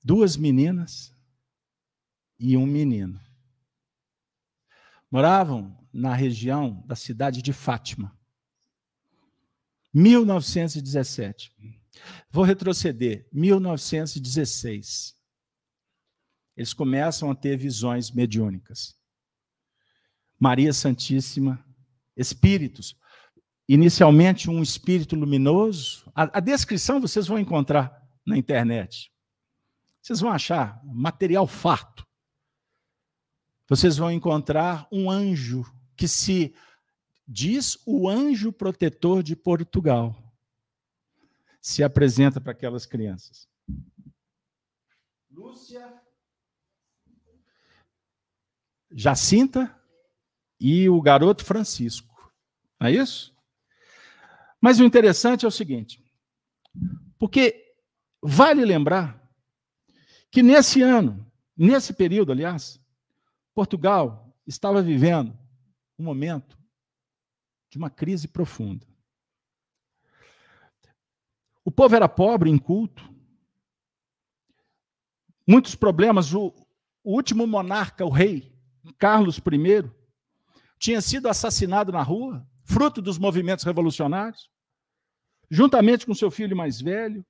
duas meninas e um menino. Moravam na região da cidade de Fátima. 1917. Vou retroceder. 1916 eles começam a ter visões mediúnicas. Maria Santíssima, espíritos. Inicialmente, um espírito luminoso. A, a descrição vocês vão encontrar na internet. Vocês vão achar material farto. Vocês vão encontrar um anjo que se diz o anjo protetor de Portugal. Se apresenta para aquelas crianças. Lúcia Jacinta e o garoto Francisco. Não é isso? Mas o interessante é o seguinte: porque vale lembrar que nesse ano, nesse período, aliás, Portugal estava vivendo um momento de uma crise profunda. O povo era pobre, inculto, muitos problemas. O, o último monarca, o rei, Carlos I, tinha sido assassinado na rua, fruto dos movimentos revolucionários, juntamente com seu filho mais velho.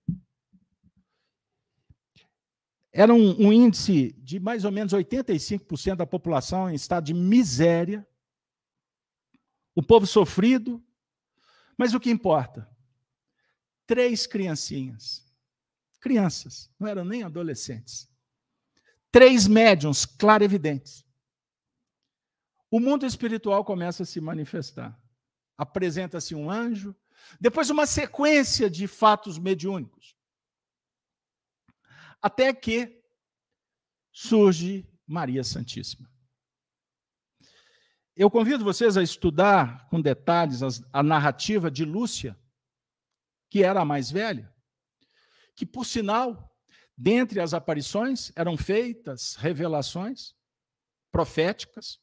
Era um, um índice de mais ou menos 85% da população em estado de miséria, o povo sofrido, mas o que importa? Três criancinhas, crianças, não eram nem adolescentes, três médiums clarividentes. O mundo espiritual começa a se manifestar. Apresenta-se um anjo, depois uma sequência de fatos mediúnicos. Até que surge Maria Santíssima. Eu convido vocês a estudar com detalhes a narrativa de Lúcia, que era a mais velha, que, por sinal, dentre as aparições eram feitas revelações proféticas,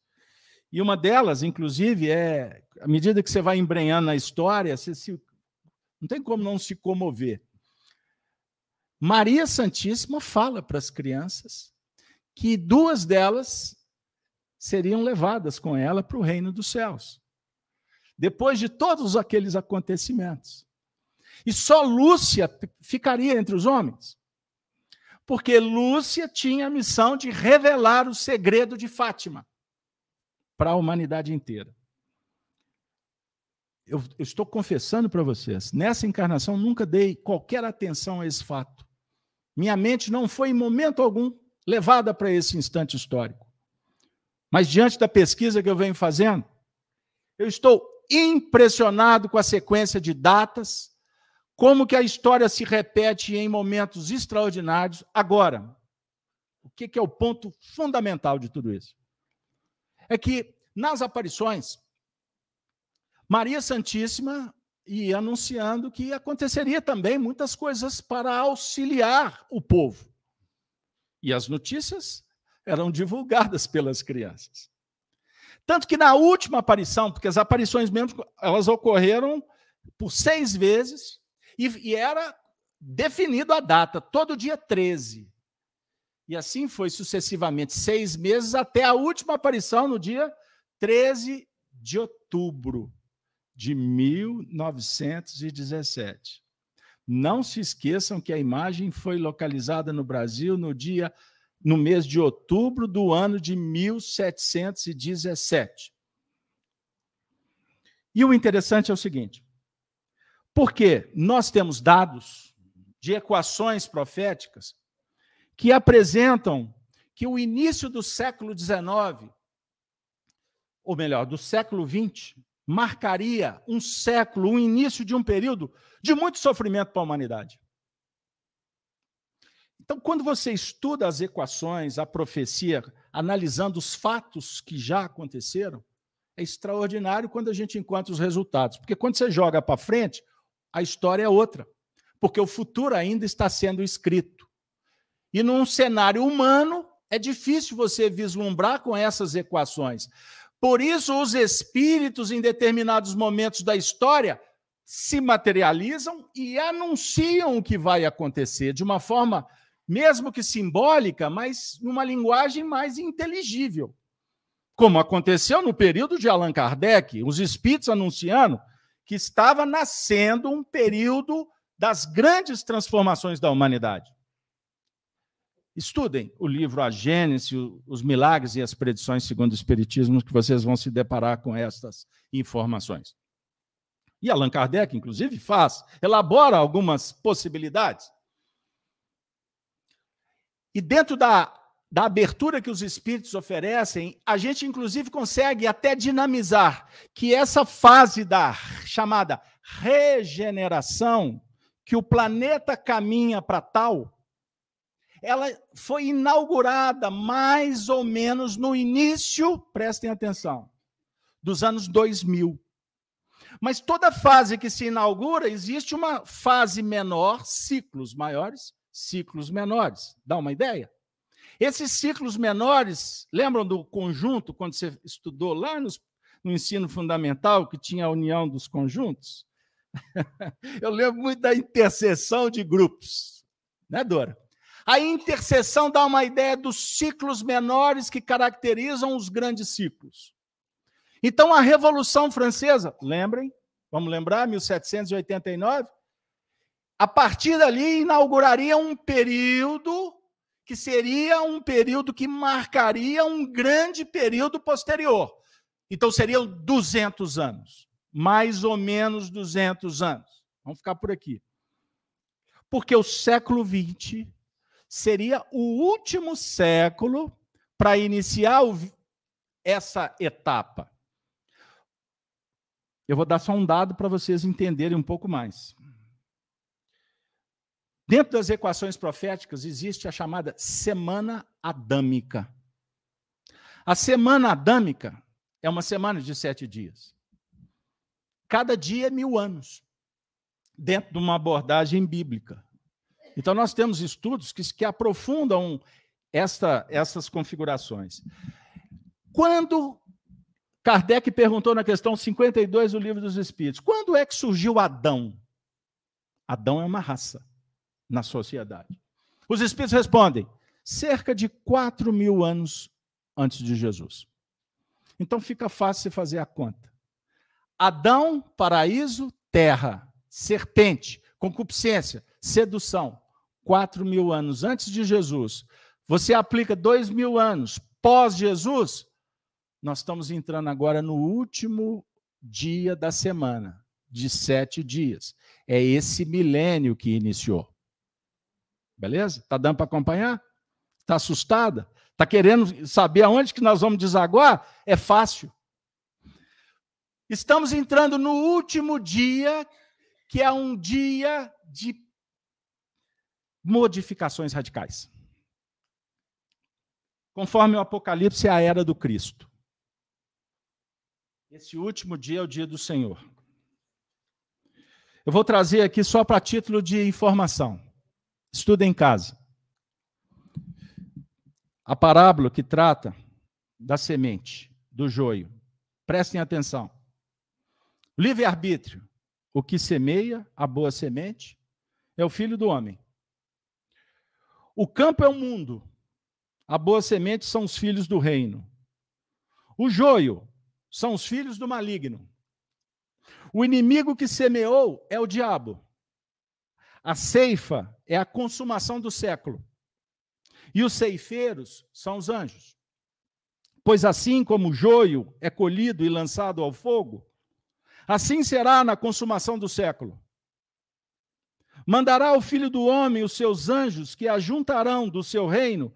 e uma delas, inclusive, é, à medida que você vai embrenhando na história, você se, não tem como não se comover. Maria Santíssima fala para as crianças que duas delas seriam levadas com ela para o reino dos céus. Depois de todos aqueles acontecimentos. E só Lúcia ficaria entre os homens. Porque Lúcia tinha a missão de revelar o segredo de Fátima para a humanidade inteira. Eu, eu estou confessando para vocês, nessa encarnação nunca dei qualquer atenção a esse fato. Minha mente não foi em momento algum levada para esse instante histórico. Mas diante da pesquisa que eu venho fazendo, eu estou impressionado com a sequência de datas, como que a história se repete em momentos extraordinários. Agora, o que, é o ponto fundamental de tudo isso? É que nas aparições, Maria Santíssima ia anunciando que aconteceria também muitas coisas para auxiliar o povo. E as notícias eram divulgadas pelas crianças. Tanto que na última aparição, porque as aparições mesmo, elas ocorreram por seis vezes, e, e era definido a data, todo dia 13. E assim foi sucessivamente, seis meses, até a última aparição no dia 13 de outubro de 1917. Não se esqueçam que a imagem foi localizada no Brasil no dia no mês de outubro do ano de 1717. E o interessante é o seguinte: porque nós temos dados de equações proféticas que apresentam que o início do século XIX, ou melhor, do século XX, marcaria um século, um início de um período de muito sofrimento para a humanidade. Então, quando você estuda as equações, a profecia, analisando os fatos que já aconteceram, é extraordinário quando a gente encontra os resultados. Porque quando você joga para frente, a história é outra. Porque o futuro ainda está sendo escrito. E num cenário humano, é difícil você vislumbrar com essas equações. Por isso, os espíritos, em determinados momentos da história, se materializam e anunciam o que vai acontecer de uma forma mesmo que simbólica, mas numa linguagem mais inteligível. Como aconteceu no período de Allan Kardec, os espíritos anunciando que estava nascendo um período das grandes transformações da humanidade. Estudem o livro A Gênese, os milagres e as predições segundo o Espiritismo, que vocês vão se deparar com estas informações. E Allan Kardec, inclusive, faz, elabora algumas possibilidades. E dentro da, da abertura que os espíritos oferecem, a gente inclusive consegue até dinamizar que essa fase da chamada regeneração, que o planeta caminha para tal, ela foi inaugurada mais ou menos no início, prestem atenção, dos anos 2000. Mas toda fase que se inaugura, existe uma fase menor, ciclos maiores, ciclos menores. Dá uma ideia? Esses ciclos menores, lembram do conjunto, quando você estudou lá nos, no ensino fundamental, que tinha a união dos conjuntos? Eu lembro muito da interseção de grupos, né, Dora? A interseção dá uma ideia dos ciclos menores que caracterizam os grandes ciclos. Então, a Revolução Francesa, lembrem, vamos lembrar, 1789, a partir dali inauguraria um período que seria um período que marcaria um grande período posterior. Então seriam 200 anos, mais ou menos 200 anos. Vamos ficar por aqui. Porque o século XX seria o último século para iniciar essa etapa. Eu vou dar só um dado para vocês entenderem um pouco mais. Dentro das equações proféticas existe a chamada semana adâmica. A semana adâmica é uma semana de sete dias. Cada dia é mil anos, dentro de uma abordagem bíblica. Então, nós temos estudos que, que aprofundam esta, essas configurações. Quando Kardec perguntou na questão 52 do Livro dos Espíritos, quando é que surgiu Adão? Adão é uma raça na sociedade. Os Espíritos respondem: cerca de 4 mil anos antes de Jesus. Então fica fácil fazer a conta. Adão, paraíso, terra, serpente, concupiscência, sedução. 4 mil anos antes de Jesus. Você aplica 2 mil anos pós-Jesus, nós estamos entrando agora no último dia da semana, de sete dias. É esse milênio que iniciou. Beleza? Tá dando para acompanhar? Tá assustada? Tá querendo saber aonde que nós vamos desaguar? É fácil. Estamos entrando no último dia, que é um dia de modificações radicais. Conforme o Apocalipse, é a era do Cristo. Esse último dia é o dia do Senhor. Eu vou trazer aqui só para título de informação. Estuda em casa. A parábola que trata da semente, do joio. Prestem atenção. Livre-arbítrio. O que semeia a boa semente é o filho do homem. O campo é o mundo. A boa semente são os filhos do reino. O joio são os filhos do maligno. O inimigo que semeou é o diabo. A ceifa é a consumação do século. E os ceifeiros são os anjos. Pois assim como o joio é colhido e lançado ao fogo, assim será na consumação do século. Mandará o filho do homem os seus anjos que ajuntarão do seu reino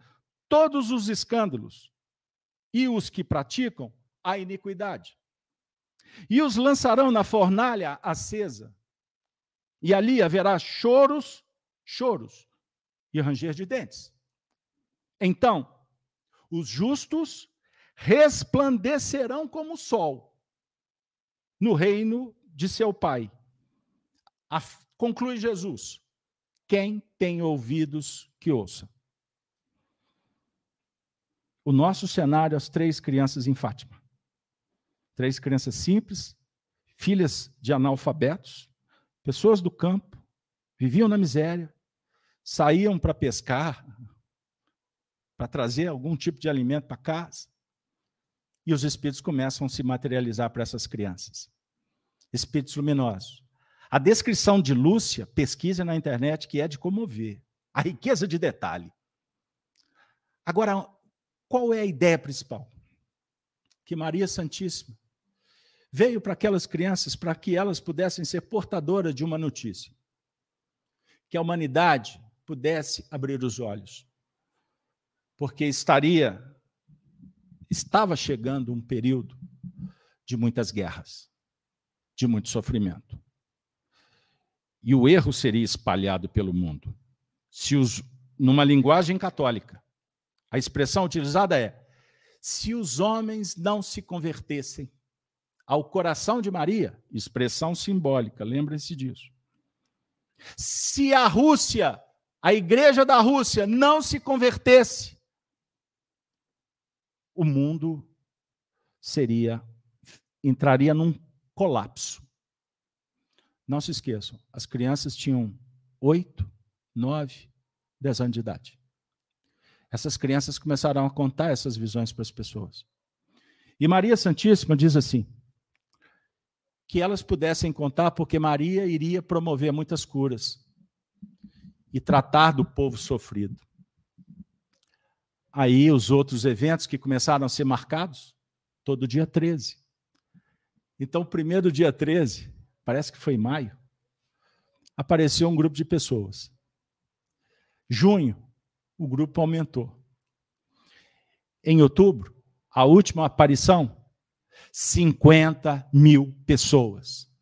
todos os escândalos e os que praticam a iniquidade. E os lançarão na fornalha acesa. E ali haverá choros, choros e ranger de dentes. Então, os justos resplandecerão como o sol no reino de seu Pai. A, conclui Jesus: quem tem ouvidos que ouça. O nosso cenário, as três crianças em Fátima. Três crianças simples, filhas de analfabetos, Pessoas do campo viviam na miséria, saíam para pescar, para trazer algum tipo de alimento para casa, e os espíritos começam a se materializar para essas crianças. Espíritos luminosos. A descrição de Lúcia, pesquisa na internet, que é de comover. A riqueza de detalhe. Agora, qual é a ideia principal? Que Maria Santíssima veio para aquelas crianças para que elas pudessem ser portadoras de uma notícia. Que a humanidade pudesse abrir os olhos. Porque estaria estava chegando um período de muitas guerras, de muito sofrimento. E o erro seria espalhado pelo mundo. Se os numa linguagem católica, a expressão utilizada é: se os homens não se convertessem, ao coração de Maria, expressão simbólica, lembrem-se disso. Se a Rússia, a igreja da Rússia, não se convertesse, o mundo seria entraria num colapso. Não se esqueçam, as crianças tinham oito, nove, dez anos de idade. Essas crianças começaram a contar essas visões para as pessoas. E Maria Santíssima diz assim: que elas pudessem contar, porque Maria iria promover muitas curas e tratar do povo sofrido. Aí os outros eventos que começaram a ser marcados, todo dia 13. Então, primeiro dia 13, parece que foi em maio, apareceu um grupo de pessoas. Junho, o grupo aumentou. Em outubro, a última aparição, 50 mil pessoas,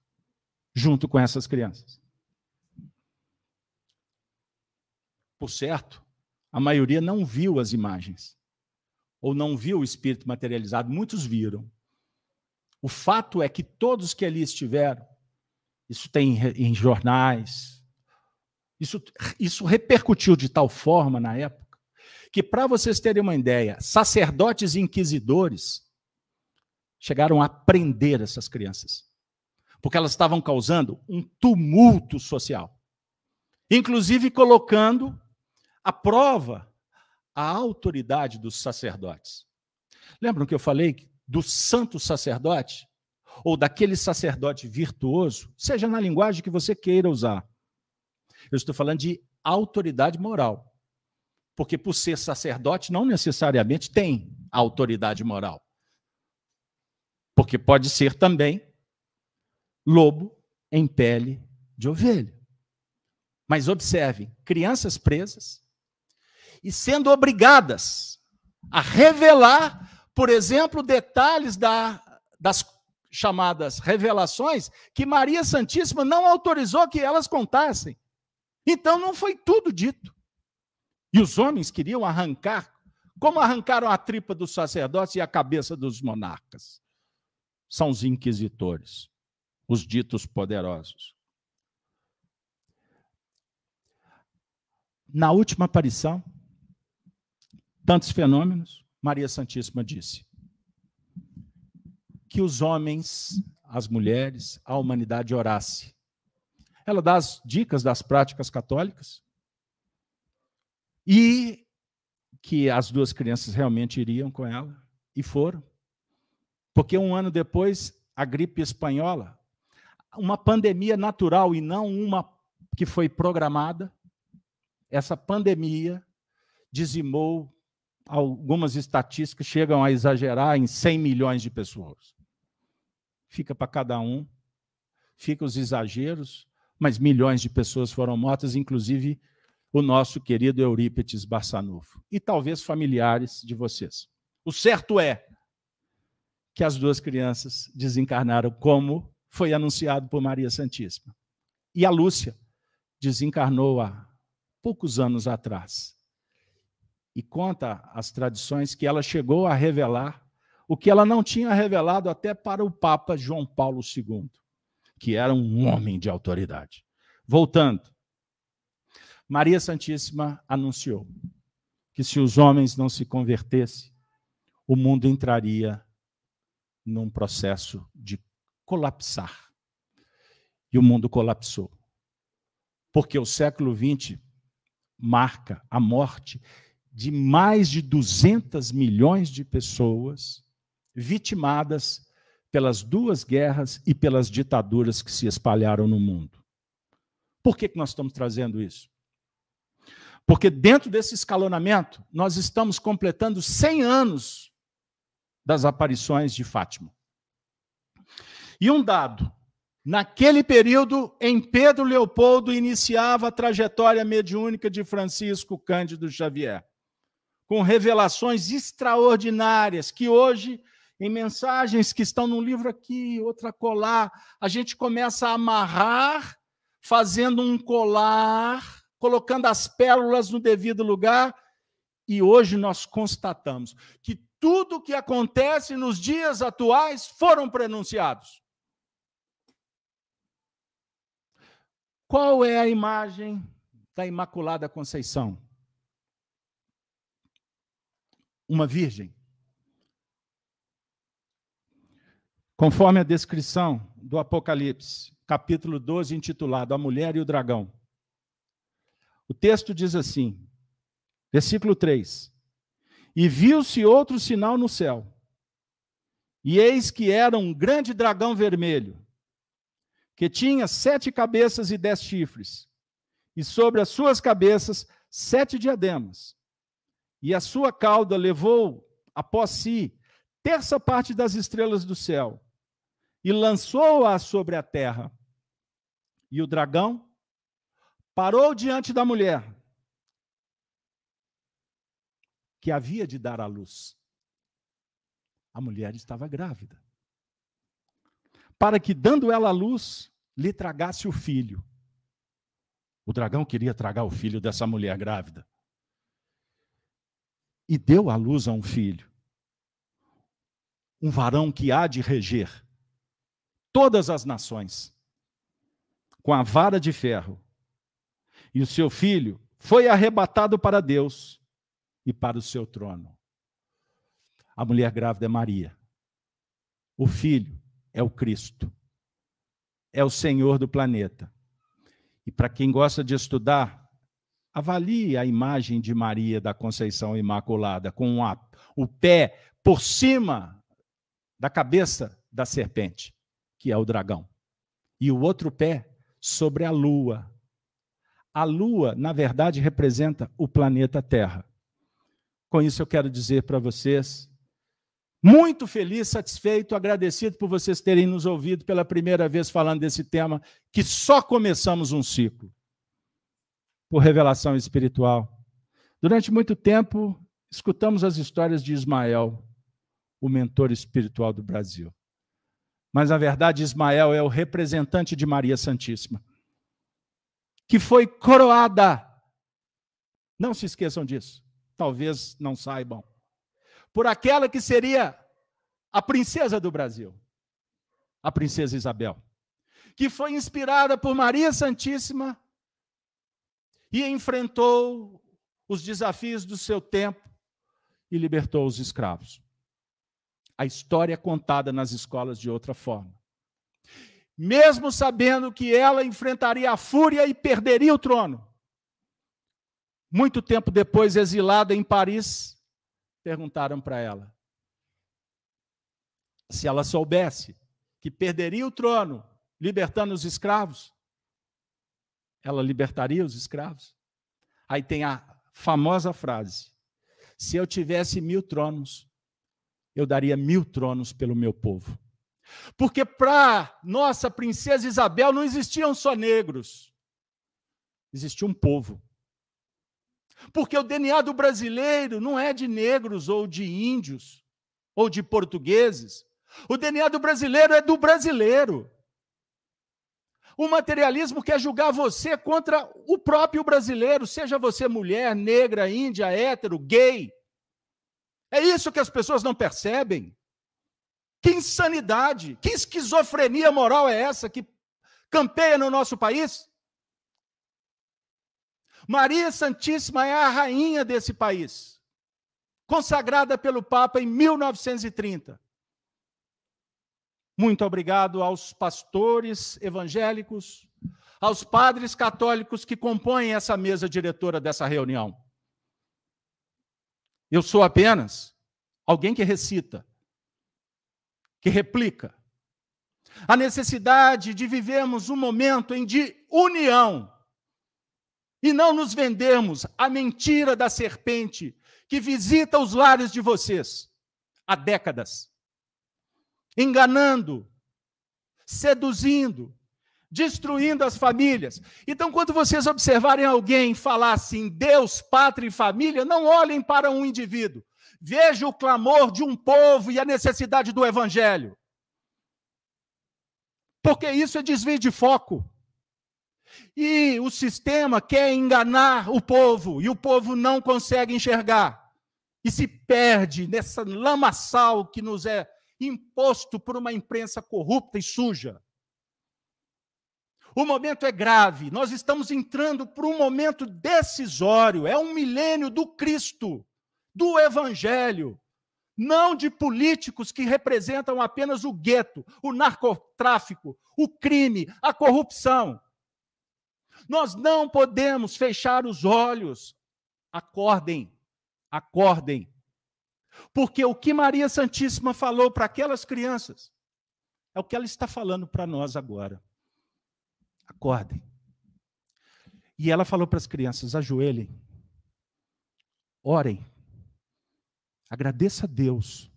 junto com essas crianças. Por certo, a maioria não viu as imagens, ou não viu o espírito materializado, muitos viram. O fato é que todos que ali estiveram, isso tem em jornais, isso, isso repercutiu de tal forma na época, que, para vocês terem uma ideia, sacerdotes e inquisidores chegaram a prender essas crianças, porque elas estavam causando um tumulto social, inclusive colocando à prova a autoridade dos sacerdotes. Lembram que eu falei do santo sacerdote? Ou daquele sacerdote virtuoso, seja na linguagem que você queira usar. Eu estou falando de autoridade moral. Porque por ser sacerdote, não necessariamente tem autoridade moral. Porque pode ser também lobo em pele de ovelha. Mas observe, crianças presas e sendo obrigadas a revelar, por exemplo, detalhes da, das chamadas revelações que Maria Santíssima não autorizou que elas contassem. Então não foi tudo dito. E os homens queriam arrancar, como arrancaram a tripa dos sacerdotes e a cabeça dos monarcas são os inquisitores, os ditos poderosos. Na última aparição, tantos fenômenos, Maria Santíssima disse que os homens, as mulheres, a humanidade orasse. Ela dá as dicas das práticas católicas e que as duas crianças realmente iriam com ela e foram. Porque um ano depois, a gripe espanhola, uma pandemia natural e não uma que foi programada, essa pandemia dizimou, algumas estatísticas chegam a exagerar em 100 milhões de pessoas. Fica para cada um, fica os exageros, mas milhões de pessoas foram mortas, inclusive o nosso querido Eurípides Barçanufo, e talvez familiares de vocês. O certo é que as duas crianças desencarnaram, como foi anunciado por Maria Santíssima. E a Lúcia desencarnou há poucos anos atrás. E conta as tradições que ela chegou a revelar o que ela não tinha revelado até para o Papa João Paulo II, que era um homem de autoridade. Voltando, Maria Santíssima anunciou que se os homens não se convertessem, o mundo entraria num processo de colapsar. E o mundo colapsou. Porque o século XX marca a morte de mais de 200 milhões de pessoas vitimadas pelas duas guerras e pelas ditaduras que se espalharam no mundo. Por que, que nós estamos trazendo isso? Porque dentro desse escalonamento, nós estamos completando 100 anos das aparições de Fátima. E um dado: naquele período, em Pedro Leopoldo iniciava a trajetória mediúnica de Francisco Cândido Xavier, com revelações extraordinárias que hoje em mensagens que estão num livro aqui, outra colar, a gente começa a amarrar, fazendo um colar, colocando as pérolas no devido lugar, e hoje nós constatamos que tudo o que acontece nos dias atuais foram pronunciados. Qual é a imagem da Imaculada Conceição? Uma virgem. Conforme a descrição do Apocalipse, capítulo 12, intitulado A Mulher e o Dragão. O texto diz assim, versículo 3: e viu-se outro sinal no céu. E eis que era um grande dragão vermelho, que tinha sete cabeças e dez chifres, e sobre as suas cabeças sete diademas. E a sua cauda levou após si terça parte das estrelas do céu, e lançou-a sobre a terra. E o dragão parou diante da mulher, que havia de dar à luz. A mulher estava grávida. Para que, dando ela à luz, lhe tragasse o filho. O dragão queria tragar o filho dessa mulher grávida. E deu à luz a um filho. Um varão que há de reger todas as nações com a vara de ferro. E o seu filho foi arrebatado para Deus e para o seu trono. A mulher grávida é Maria. O filho é o Cristo. É o Senhor do planeta. E para quem gosta de estudar, avalie a imagem de Maria da Conceição Imaculada, com o pé por cima da cabeça da serpente, que é o dragão, e o outro pé sobre a lua. A lua, na verdade, representa o planeta Terra. Com isso, eu quero dizer para vocês, muito feliz, satisfeito, agradecido por vocês terem nos ouvido pela primeira vez falando desse tema, que só começamos um ciclo por revelação espiritual. Durante muito tempo, escutamos as histórias de Ismael, o mentor espiritual do Brasil. Mas, na verdade, Ismael é o representante de Maria Santíssima, que foi coroada. Não se esqueçam disso talvez não saibam, por aquela que seria a princesa do Brasil, a princesa Isabel, que foi inspirada por Maria Santíssima e enfrentou os desafios do seu tempo e libertou os escravos. A história é contada nas escolas de outra forma. Mesmo sabendo que ela enfrentaria a fúria e perderia o trono, muito tempo depois, exilada em Paris, perguntaram para ela se ela soubesse que perderia o trono libertando os escravos, ela libertaria os escravos. Aí tem a famosa frase: se eu tivesse mil tronos, eu daria mil tronos pelo meu povo. Porque para nossa princesa Isabel não existiam só negros, existia um povo. Porque o DNA do brasileiro não é de negros ou de índios ou de portugueses. O DNA do brasileiro é do brasileiro. O materialismo quer julgar você contra o próprio brasileiro, seja você mulher, negra, índia, hétero, gay. É isso que as pessoas não percebem. Que insanidade, que esquizofrenia moral é essa que campeia no nosso país? Maria Santíssima é a rainha desse país, consagrada pelo Papa em 1930. Muito obrigado aos pastores evangélicos, aos padres católicos que compõem essa mesa diretora dessa reunião. Eu sou apenas alguém que recita, que replica. A necessidade de vivermos um momento em de união e não nos vendermos a mentira da serpente que visita os lares de vocês há décadas, enganando, seduzindo, destruindo as famílias. Então, quando vocês observarem alguém falar assim, Deus, pátria e família, não olhem para um indivíduo. Veja o clamor de um povo e a necessidade do evangelho. Porque isso é desvio de foco. E o sistema quer enganar o povo, e o povo não consegue enxergar. E se perde nessa lamaçal que nos é imposto por uma imprensa corrupta e suja. O momento é grave, nós estamos entrando por um momento decisório, é um milênio do Cristo, do Evangelho, não de políticos que representam apenas o gueto, o narcotráfico, o crime, a corrupção. Nós não podemos fechar os olhos. Acordem, acordem. Porque o que Maria Santíssima falou para aquelas crianças é o que ela está falando para nós agora. Acordem. E ela falou para as crianças: ajoelhem, orem, agradeça a Deus,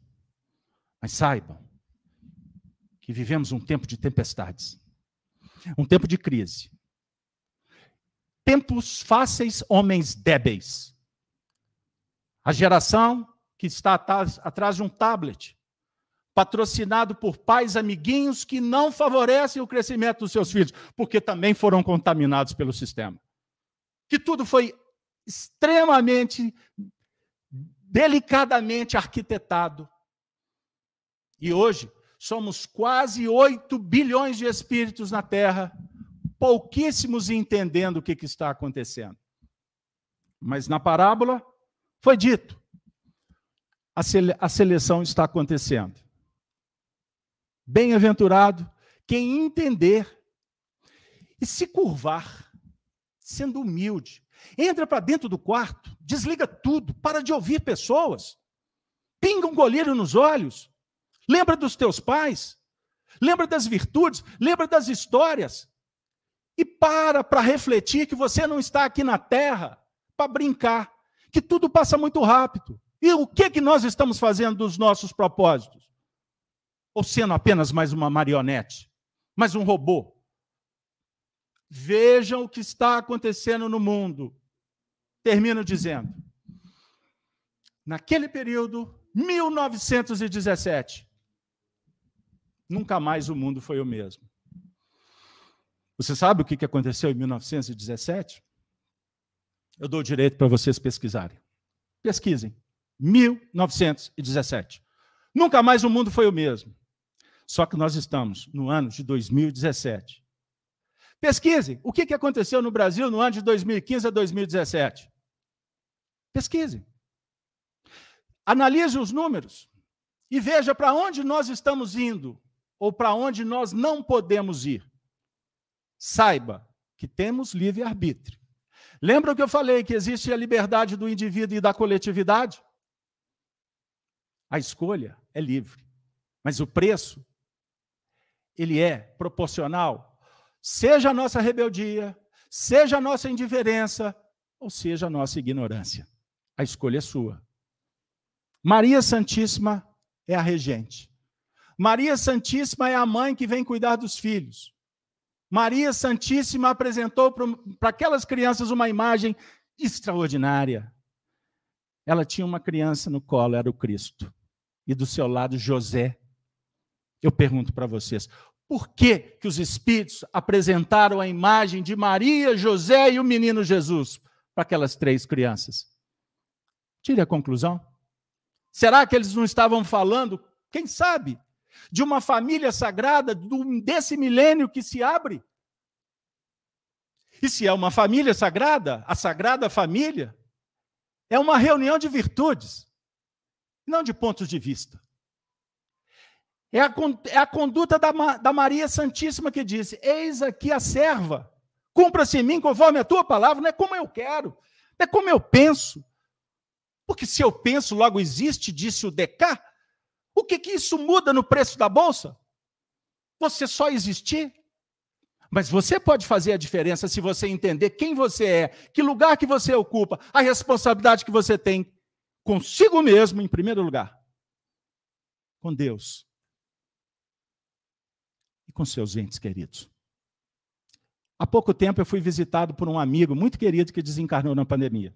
mas saibam que vivemos um tempo de tempestades, um tempo de crise. Tempos fáceis, homens débeis. A geração que está atrás de um tablet, patrocinado por pais amiguinhos que não favorecem o crescimento dos seus filhos, porque também foram contaminados pelo sistema. Que tudo foi extremamente delicadamente arquitetado. E hoje somos quase 8 bilhões de espíritos na Terra, pouquíssimos entendendo o que, que está acontecendo. Mas na parábola foi dito: a seleção está acontecendo. Bem-aventurado quem entender e se curvar, sendo humilde. Entra para dentro do quarto, desliga tudo, para de ouvir pessoas, pinga um goleiro nos olhos, lembra dos teus pais, lembra das virtudes, lembra das histórias, e para para refletir que você não está aqui na terra para brincar, que tudo passa muito rápido. E o que, que nós estamos fazendo dos nossos propósitos? Ou sendo apenas mais uma marionete, mais um robô? Vejam o que está acontecendo no mundo. Termino dizendo: naquele período, 1917, nunca mais o mundo foi o mesmo. Você sabe o que aconteceu em 1917? Eu dou o direito para vocês pesquisarem. Pesquisem. 1917. Nunca mais o mundo foi o mesmo. Só que nós estamos no ano de 2017. Pesquise o que aconteceu no Brasil no ano de 2015 a 2017. Pesquise. Analise os números e veja para onde nós estamos indo ou para onde nós não podemos ir. Saiba que temos livre-arbítrio. Lembra que eu falei que existe a liberdade do indivíduo e da coletividade? A escolha é livre, mas o preço ele é proporcional, seja a nossa rebeldia, seja a nossa indiferença, ou seja a nossa ignorância. A escolha é sua. Maria Santíssima é a regente. Maria Santíssima é a mãe que vem cuidar dos filhos. Maria Santíssima apresentou para aquelas crianças uma imagem extraordinária. Ela tinha uma criança no colo, era o Cristo e do seu lado José. Eu pergunto para vocês, por que, que os espíritos apresentaram a imagem de Maria, José e o menino Jesus para aquelas três crianças? Tire a conclusão. Será que eles não estavam falando, quem sabe, de uma família sagrada desse milênio que se abre? E se é uma família sagrada, a sagrada família, é uma reunião de virtudes não de pontos de vista. É a, é a conduta da, da Maria Santíssima que disse: Eis aqui a serva, cumpra-se em mim conforme a tua palavra, não é como eu quero, não é como eu penso. Porque se eu penso, logo existe, disse o Decá. O que, que isso muda no preço da bolsa? Você só existir? Mas você pode fazer a diferença se você entender quem você é, que lugar que você ocupa, a responsabilidade que você tem consigo mesmo em primeiro lugar, com Deus e com seus entes queridos. Há pouco tempo eu fui visitado por um amigo muito querido que desencarnou na pandemia.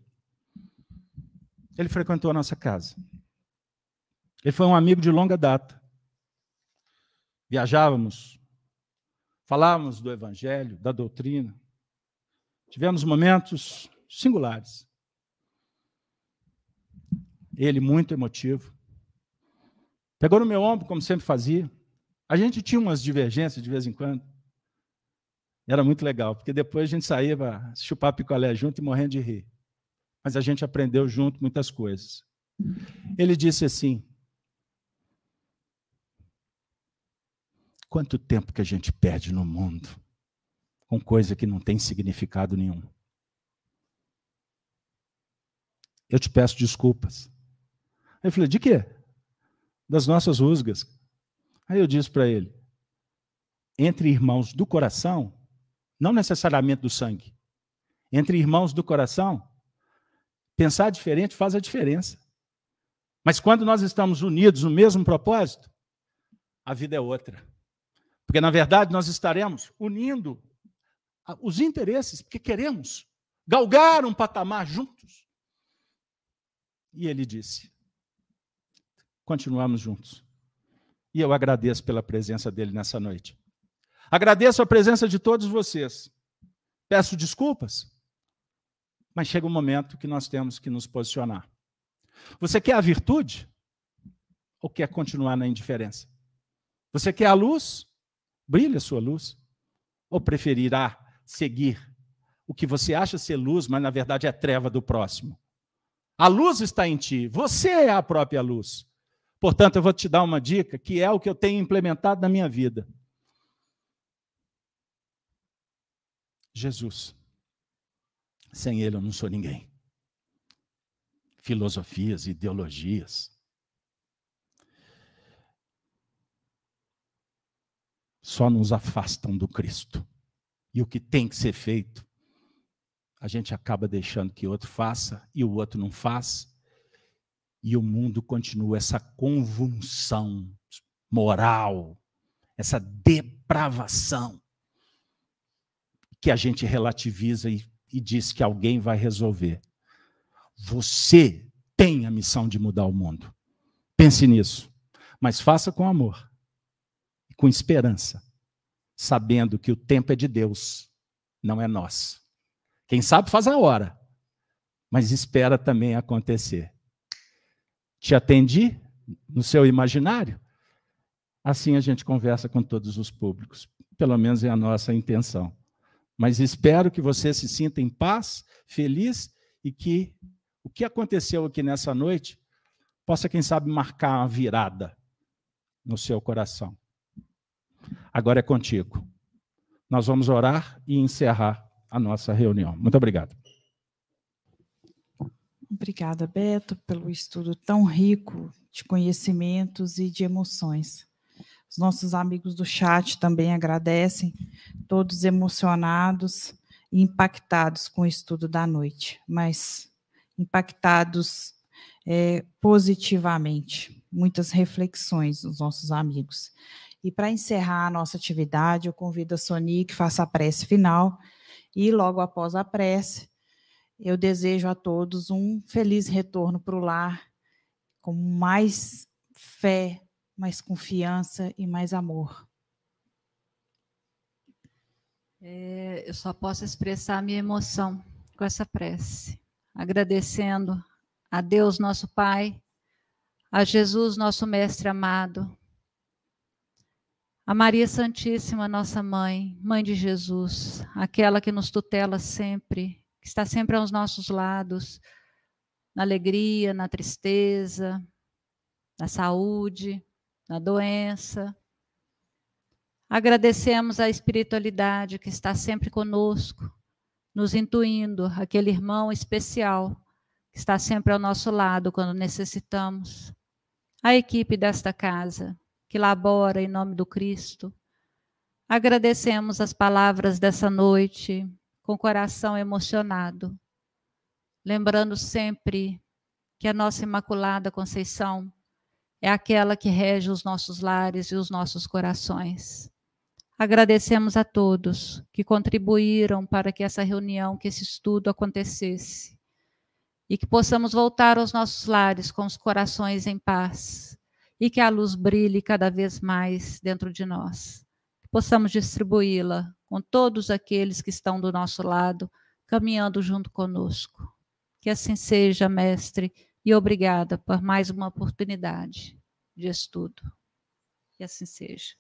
Ele frequentou a nossa casa. Ele foi um amigo de longa data. Viajávamos, falávamos do Evangelho, da doutrina. Tivemos momentos singulares. Ele muito emotivo. Pegou no meu ombro, como sempre fazia. A gente tinha umas divergências de vez em quando. Era muito legal, porque depois a gente saía para chupar picolé junto e morrendo de rir. Mas a gente aprendeu junto muitas coisas. Ele disse assim: Quanto tempo que a gente perde no mundo com coisa que não tem significado nenhum? Eu te peço desculpas. Ele falou: De quê? Das nossas rusgas. Aí eu disse para ele: Entre irmãos do coração, não necessariamente do sangue, entre irmãos do coração, pensar diferente faz a diferença. Mas quando nós estamos unidos no mesmo propósito, a vida é outra. Porque, na verdade, nós estaremos unindo os interesses, porque queremos galgar um patamar juntos. E ele disse: continuamos juntos. E eu agradeço pela presença dele nessa noite. Agradeço a presença de todos vocês. Peço desculpas, mas chega um momento que nós temos que nos posicionar. Você quer a virtude ou quer continuar na indiferença? Você quer a luz? Brilhe a sua luz. Ou preferirá seguir o que você acha ser luz, mas na verdade é treva do próximo? A luz está em ti, você é a própria luz. Portanto, eu vou te dar uma dica que é o que eu tenho implementado na minha vida. Jesus. Sem ele eu não sou ninguém. Filosofias, ideologias. Só nos afastam do Cristo. E o que tem que ser feito, a gente acaba deixando que outro faça e o outro não faz. E o mundo continua essa convulsão moral, essa depravação que a gente relativiza e, e diz que alguém vai resolver. Você tem a missão de mudar o mundo. Pense nisso. Mas faça com amor e com esperança, sabendo que o tempo é de Deus, não é nosso. Quem sabe faz a hora, mas espera também acontecer. Te atendi no seu imaginário? Assim a gente conversa com todos os públicos. Pelo menos é a nossa intenção. Mas espero que você se sinta em paz, feliz e que o que aconteceu aqui nessa noite possa, quem sabe, marcar uma virada no seu coração. Agora é contigo. Nós vamos orar e encerrar a nossa reunião. Muito obrigado. Obrigada, Beto, pelo estudo tão rico de conhecimentos e de emoções. Os nossos amigos do chat também agradecem, todos emocionados e impactados com o estudo da noite, mas impactados é, positivamente. Muitas reflexões dos nossos amigos. E para encerrar a nossa atividade, eu convido a Soni que faça a prece final e logo após a prece, eu desejo a todos um feliz retorno para o lar, com mais fé, mais confiança e mais amor. É, eu só posso expressar a minha emoção com essa prece, agradecendo a Deus, nosso Pai, a Jesus, nosso Mestre amado, a Maria Santíssima, nossa mãe, mãe de Jesus, aquela que nos tutela sempre, que está sempre aos nossos lados, na alegria, na tristeza, na saúde, na doença. Agradecemos a espiritualidade que está sempre conosco, nos intuindo, aquele irmão especial que está sempre ao nosso lado quando necessitamos. A equipe desta casa, que labora em nome do Cristo. Agradecemos as palavras dessa noite com coração emocionado, lembrando sempre que a nossa Imaculada Conceição é aquela que rege os nossos lares e os nossos corações. Agradecemos a todos que contribuíram para que essa reunião, que esse estudo acontecesse e que possamos voltar aos nossos lares com os corações em paz e que a luz brilhe cada vez mais dentro de nós. Que possamos distribuí-la com todos aqueles que estão do nosso lado, caminhando junto conosco. Que assim seja, Mestre e obrigada por mais uma oportunidade de estudo. E assim seja.